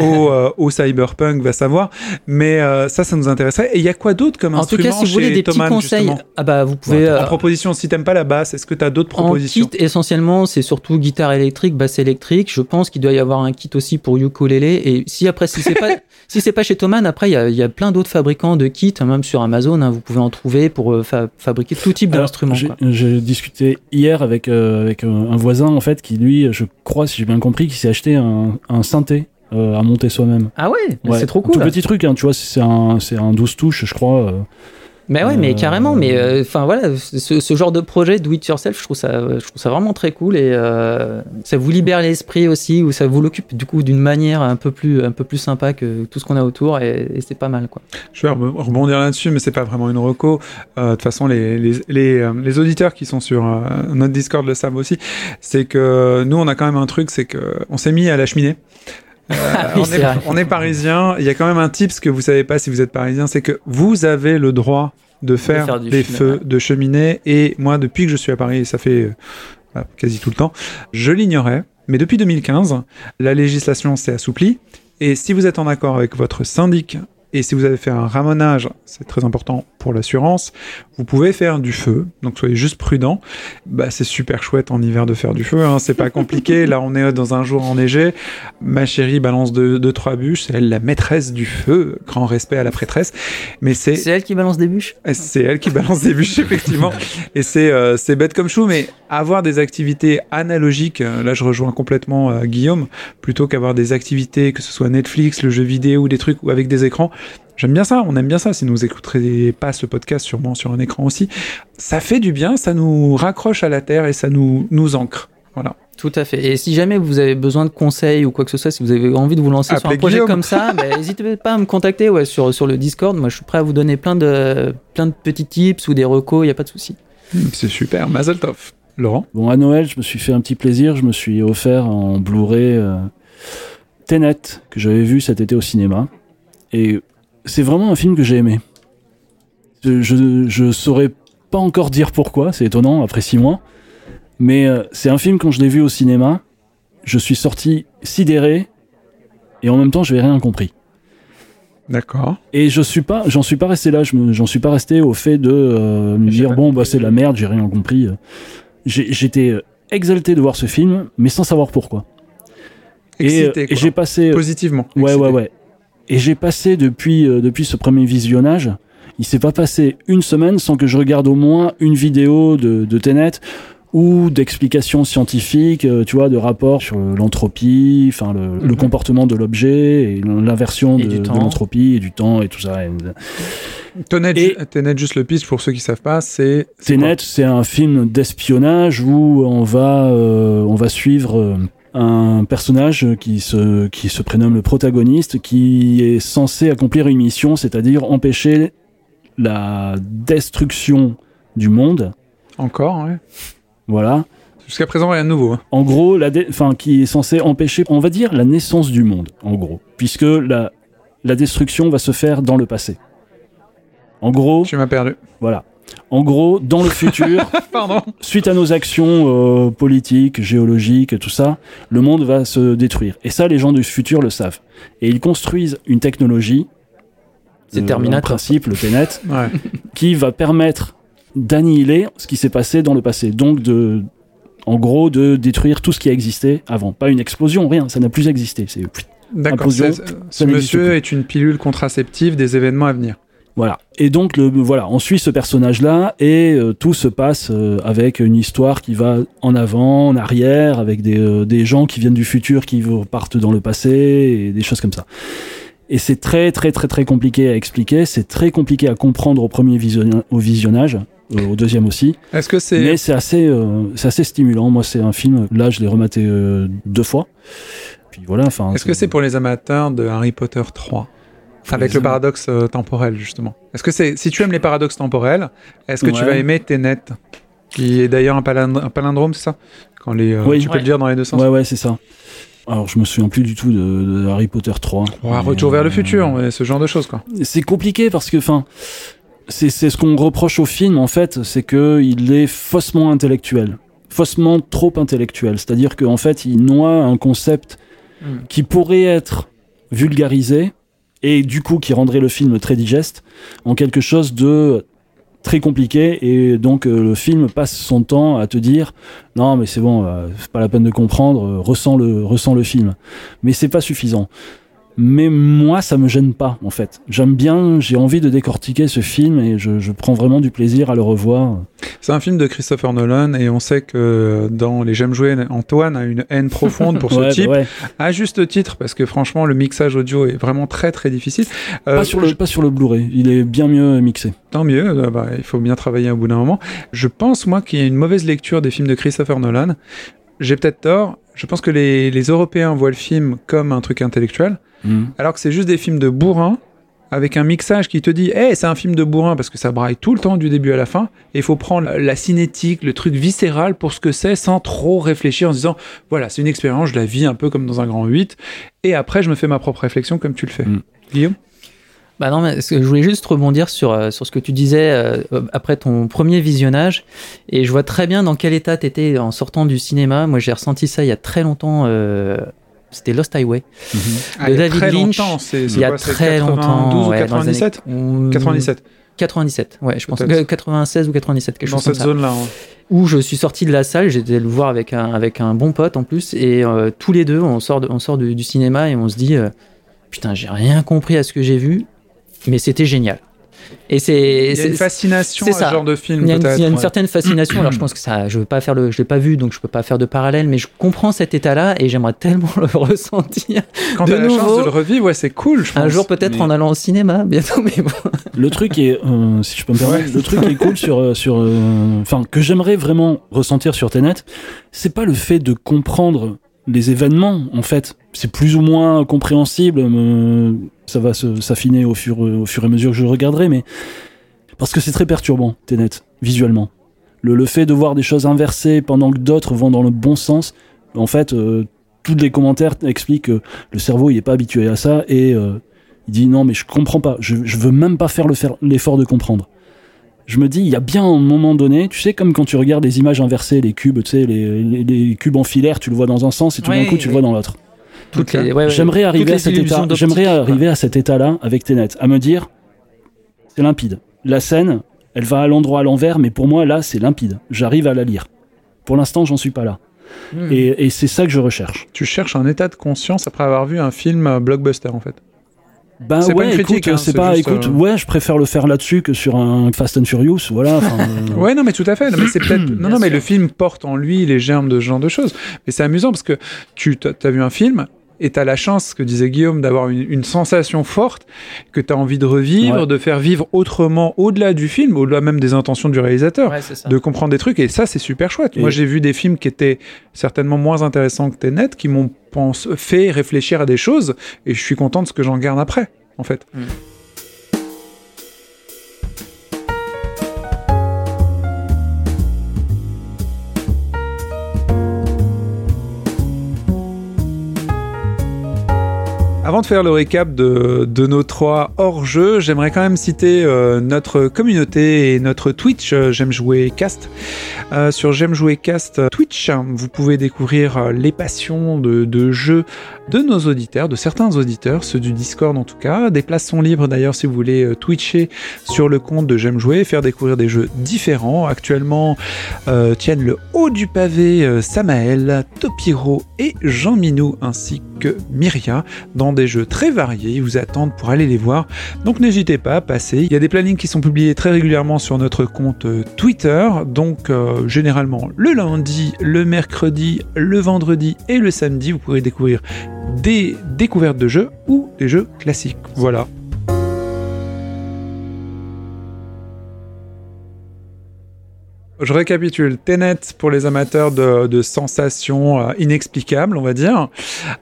au, au, euh, au cyberpunk, va savoir. Mais euh, ça, ça nous intéresserait. Et il y a quoi d'autre comme En tout instrument cas, si vous voulez des petits conseils, ah bah vous pouvez. Ouais, euh, En proposition, si t'aimes pas la basse, est-ce que tu as d'autres En propositions? kit, essentiellement, c'est surtout guitare électrique, basse électrique. Je pense qu'il doit y avoir un kit aussi pour ukulélé. Et si après, si c'est pas, si c'est pas chez Thomann, après, il y y a plein d'autres fabricants de kits, même sur Amazon, hein, vous pouvez en trouver pour euh, fa- fabriquer tout type d'instruments. j'ai- discuté hier avec, euh, avec euh, un voisin, en fait, qui lui, je crois, si j'ai bien compris, qui s'est acheté un, un synthé euh, à monter soi-même. Ah ouais, c'est trop un cool. Tout petit truc, hein, tu vois, c'est un, c'est un 12 touches, je crois. euh. Mais ouais, mais Euh, carrément. Mais euh, enfin voilà, ce, ce genre de projet do it yourself, je trouve ça, je trouve ça vraiment très cool et euh, ça vous libère l'esprit aussi, ou ça vous l'occupe du coup d'une manière un peu plus, un peu plus sympa que tout ce qu'on a autour et, et c'est pas mal quoi. Je vais re- rebondir là-dessus, mais c'est pas vraiment une reco. Euh, De toute façon, les, les, les, les auditeurs qui sont sur notre Discord le savent aussi. C'est que nous, on a quand même un truc, c'est que on s'est mis à la cheminée. Euh, Ah oui, on, est, vrai. on est parisien. Il y a quand même un tips que vous savez pas si vous êtes parisien, c'est que vous avez le droit de faire, des feux de cheminée. Et moi, depuis que je suis à Paris, et ça fait euh, voilà, quasi tout le temps, je l'ignorais. Mais depuis 2015, la législation s'est assouplie. Et si vous êtes en accord avec votre syndic et si vous avez fait un ramonage, c'est très important pour l'assurance, vous pouvez faire du feu. Donc soyez juste prudent. Bah, c'est super chouette en hiver de faire du feu. Hein, c'est pas compliqué. Là, on est dans un jour enneigé. Ma chérie balance deux, deux trois bûches. C'est elle la maîtresse du feu. Grand respect à la prêtresse. Mais c'est C'est elle qui balance des bûches? c'est elle qui balance des bûches, effectivement. Et c'est euh, c'est bête comme chou, mais avoir des activités analogiques, euh, là je rejoins complètement euh, Guillaume, plutôt qu'avoir des activités, que ce soit Netflix, le jeu vidéo des trucs ou avec des écrans. J'aime bien ça, on aime bien ça. Si vous écouterez pas ce podcast, sûrement sur un écran aussi, ça fait du bien, ça nous raccroche à la terre et ça nous, nous ancre. Voilà. Tout à fait. Et si jamais vous avez besoin de conseils ou quoi que ce soit, si vous avez envie de vous lancer sur Appelez un projet Guillaume. comme ça, bah, n'hésitez pas à me contacter ouais, sur, sur le Discord. Moi, je suis prêt à vous donner plein de, plein de petits tips ou des recos, il n'y a pas de souci. C'est super, Mazel Tov. Laurent? Bon, à Noël, je me suis fait un petit plaisir. Je me suis offert en Blu-ray euh, Tenet, que j'avais vu cet été au cinéma. Et c'est vraiment un film que j'ai aimé. Je, je, je saurais pas encore dire pourquoi, c'est étonnant après six mois. Mais euh, c'est un film, quand je l'ai vu au cinéma, je suis sorti sidéré et en même temps, je n'avais rien compris. D'accord. Et je suis pas, j'en suis pas resté là. Je me- j'en suis pas resté au fait de euh, me dire bon bah c'est la merde, j'ai rien compris. J'étais euh, exalté de voir ce film, mais sans savoir pourquoi. Et, euh, Excité, et quoi. j'ai passé, Positivement. ouais excité. ouais ouais. Et j'ai passé depuis euh, depuis ce premier visionnage, il s'est pas passé une semaine sans que je regarde au moins une vidéo de, de Tenet ou d'explications scientifiques, euh, tu vois, de rapports sur l'entropie, enfin le, le Mhm. comportement de l'objet et l'inversion Et de, l'entropie et du temps et tout ça. Et- Tenet, Et- Tenet, juste le pitch pour ceux qui savent pas, c'est. c'est Tenet, c'est un film d'espionnage où on va, euh, on va suivre euh, un personnage qui se, qui se prénomme le protagoniste, qui est censé accomplir une mission, c'est-à-dire empêcher la destruction du monde. Encore, ouais. Voilà. Jusqu'à présent, rien de nouveau. hein. En gros, la enfin, qui est censé empêcher, on va dire, la naissance du monde, en gros, puisque la, la destruction va se faire dans le passé. En gros, Tu m'as perdu. voilà. En gros, dans le futur, Pardon. suite à nos actions euh, politiques, géologiques, tout ça, le monde va se détruire. Et ça, les gens du futur le savent. Et ils construisent une technologie, C'est euh, en principe, le Tenet, Ouais. qui va permettre d'annihiler ce qui s'est passé dans le passé. Donc, de, en gros, de détruire tout ce qui a existé avant. Pas une explosion, rien, ça n'a plus existé. C'est D'accord. Ce monsieur plus. est une pilule contraceptive des événements à venir. Voilà. Et donc, le, voilà, on suit ce personnage-là et euh, tout se passe euh, avec une histoire qui va en avant, en arrière, avec des, euh, des gens qui viennent du futur qui partent dans le passé et des choses comme ça. Et c'est très, très, très, très compliqué à expliquer. C'est très compliqué à comprendre au premier visionna- au visionnage, euh, au deuxième aussi. Est-ce que c'est. Mais c'est assez, euh, c'est assez stimulant. Moi, c'est un film. Là, je l'ai rematé euh, deux fois. Puis voilà. Enfin. Est-ce que c'est pour les amateurs de Harry Potter 3 avec le paradoxe euh, temporel, justement. Est-ce que c'est. Si tu aimes les paradoxes temporels, est-ce que tu vas aimer Tenet Qui est d'ailleurs un, palindr- un palindrome, c'est ça? Quand les, euh, Oui. Tu peux le dire dans les deux sens Ouais, ouais, c'est ça. Alors, je me souviens plus du tout de, de Harry Potter 3. Ouais, Mais, Retour vers le euh, futur, ce genre de choses, quoi. C'est compliqué parce que, enfin, c'est c'est ce qu'on reproche au film, en fait, c'est que il est faussement intellectuel. Faussement trop intellectuel. C'est-à-dire qu'en fait, il noie un concept Hmm. qui pourrait être vulgarisé et du coup qui rendrait le film très digeste en quelque chose de très compliqué. Et donc euh, le film passe son temps à te dire non mais c'est bon euh, c'est pas la peine de comprendre euh, ressens le ressens le film. Mais c'est pas suffisant mais moi ça me gêne pas en fait j'aime bien j'ai envie de décortiquer ce film et je, je prends vraiment du plaisir à le revoir C'est un film de Christopher Nolan et on sait que dans Les J'aime jouer, Antoine a une haine profonde pour ce Ouais, type, ouais. à juste titre, parce que franchement, le mixage audio est vraiment très très difficile. Euh, pas sur le pas sur le Blu-ray il est bien mieux mixé Tant mieux, euh, bah, il faut bien travailler au bout d'un moment. Je pense, moi, qu'il y a une mauvaise lecture des films de Christopher Nolan. J'ai peut-être tort. Je pense que les, les Européens voient le film comme un truc intellectuel, alors que c'est juste des films de bourrin avec un mixage qui te dit hey, c'est un film de bourrin parce que ça braille tout le temps du début à la fin et il faut prendre la, cinétique, le truc viscéral pour ce que c'est sans trop réfléchir en se disant voilà, c'est une expérience, je la vis un peu comme dans un grand 8 et après je me fais ma propre réflexion comme tu le fais. Mm. Guillaume? Bah non, mais je voulais juste rebondir sur, euh, sur ce que tu disais euh, après ton premier visionnage. Et je vois très bien dans quel état tu étais en sortant du cinéma. Moi, j'ai ressenti ça il y a très longtemps. euh, C'était Lost Highway. Ah, De il y a David très Lynch, longtemps, c'est Il y a quoi, très 92 longtemps. ou ouais, dans les 97 années- 97 97, ouais, je pense. Que 96 ou 97, quelque dans chose comme cette ça. zone-là. hein. Où je suis sorti de la salle, j'étais le voir avec un, avec un bon pote en plus. Et euh, tous les deux, on sort, de- on sort du, du cinéma et on se dit euh, Putain, j'ai rien compris à ce que j'ai vu, mais c'était génial. Et c'est. Il y a c'est- une fascination à ce ça. genre de film, Il y a une, peut-être. il y a une ouais. certaine fascination. Alors je pense que ça, je veux pas faire le, je l'ai pas vu, donc je peux pas faire de parallèle, mais je comprends cet état-là et j'aimerais tellement le ressentir Quand de t'as la chance nouveau, de le revivre, ouais, c'est cool, je pense. un jour peut-être mais- en allant au cinéma bientôt. Mais bon. Le truc est, euh, si je peux me permettre, Ouais. le truc qui est cool sur, euh, sur, euh, enfin, que j'aimerais vraiment ressentir sur Tenet, c'est pas le fait de comprendre les événements, en fait. C'est plus ou moins compréhensible, ça va s'affiner au fur, et à mesure que je regarderai, mais parce que c'est très perturbant, Tenet, visuellement. Le, fait de voir des choses inversées pendant que d'autres vont dans le bon sens, en fait, euh, tous les commentaires expliquent que le cerveau il est pas habitué à ça et euh, il dit non mais je comprends pas, je, veux même pas faire l'effort de comprendre. Je me dis, il y a bien un moment donné, tu sais, comme quand tu regardes les images inversées, les cubes, tu sais, les, les- les cubes en filaire, tu le vois dans un sens et tout Ouais, d'un coup, tu le vois dans l'autre. Ouais, ouais. J'aimerais arriver à cet état. J'aimerais à état-là avec Tenet, à me dire, c'est limpide. La scène, elle va à l'endroit à l'envers, mais pour moi là, c'est limpide. J'arrive à la lire. Pour l'instant, j'en suis pas là. Hmm. Et, et c'est ça que je recherche. Tu cherches un état de conscience après avoir vu un film blockbuster en fait. Ben C'est pas ouais, une critique, écoute, hein, c'est c'est pas, écoute, euh, ouais, je préfère le faire là-dessus que sur un Fast and Furious, voilà. euh, Ouais, non, mais tout à fait. Non, mais c'est peut-être. Non, Bien non, mais sûr. le film porte en lui les germes de ce genre de choses. Mais c'est amusant parce que tu as vu un film et tu as la chance, ce que disait Guillaume, d'avoir une, une sensation forte que tu as envie de revivre, Ouais. de faire vivre autrement au-delà du film, au-delà même des intentions du réalisateur. Ouais. De comprendre des trucs et ça c'est super chouette. Et- Moi j'ai vu des films qui étaient certainement moins intéressants que Tenet, qui m'ont pense- fait réfléchir à des choses et je suis content de ce que j'en garde après en fait. Avant de faire le récap de, nos trois hors-jeux, j'aimerais quand même citer euh, notre communauté et notre Twitch euh, J'aime jouer cast. Euh, sur J'aime jouer cast euh, Twitch, vous pouvez découvrir euh, les passions de, jeux de nos auditeurs, de certains auditeurs, ceux du Discord en tout cas. Des places sont libres d'ailleurs si vous voulez twitcher sur le compte de J'aime jouer, faire découvrir des jeux différents. Actuellement tiennent le haut du pavé euh, Samael, Topiro et Jean Minou ainsi que Myria dans des jeux très variés. Ils vous attendent pour aller les voir. Donc n'hésitez pas à passer. Il y a des plannings qui sont publiés très régulièrement sur notre compte Twitter. Donc généralement le lundi, le mercredi, le vendredi et le samedi, vous pourrez découvrir des découvertes de jeux ou des jeux classiques. Voilà. Je récapitule. Tenet pour les amateurs de, de sensations euh, inexplicables, on va dire.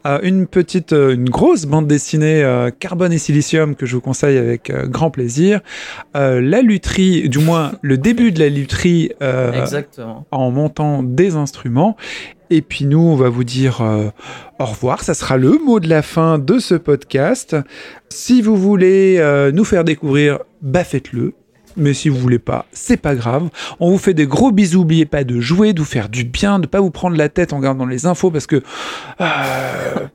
Euh, une petite, euh, une grosse bande dessinée euh, Carbone et Silicium que je vous conseille avec euh, grand plaisir. Euh, la lutherie, du moins le début de la lutherie euh, en montant des instruments. Et puis nous, on va vous dire euh, au revoir. Ça sera le mot de la fin de ce podcast. Si vous voulez euh, nous faire découvrir, bah faites-le. Mais si vous voulez pas, c'est pas grave. On vous fait des gros bisous. N'oubliez pas de jouer, de vous faire du bien, de pas vous prendre la tête en regardant les infos parce que euh,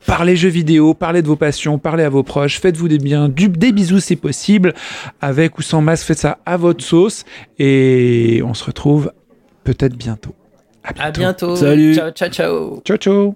parlez jeux vidéo, parlez de vos passions, parlez à vos proches, faites-vous des biens, du- des bisous si possible, avec ou sans masque, faites ça à votre sauce et on se retrouve peut-être bientôt. À bientôt. Salut. Ciao, ciao, ciao. Ciao ciao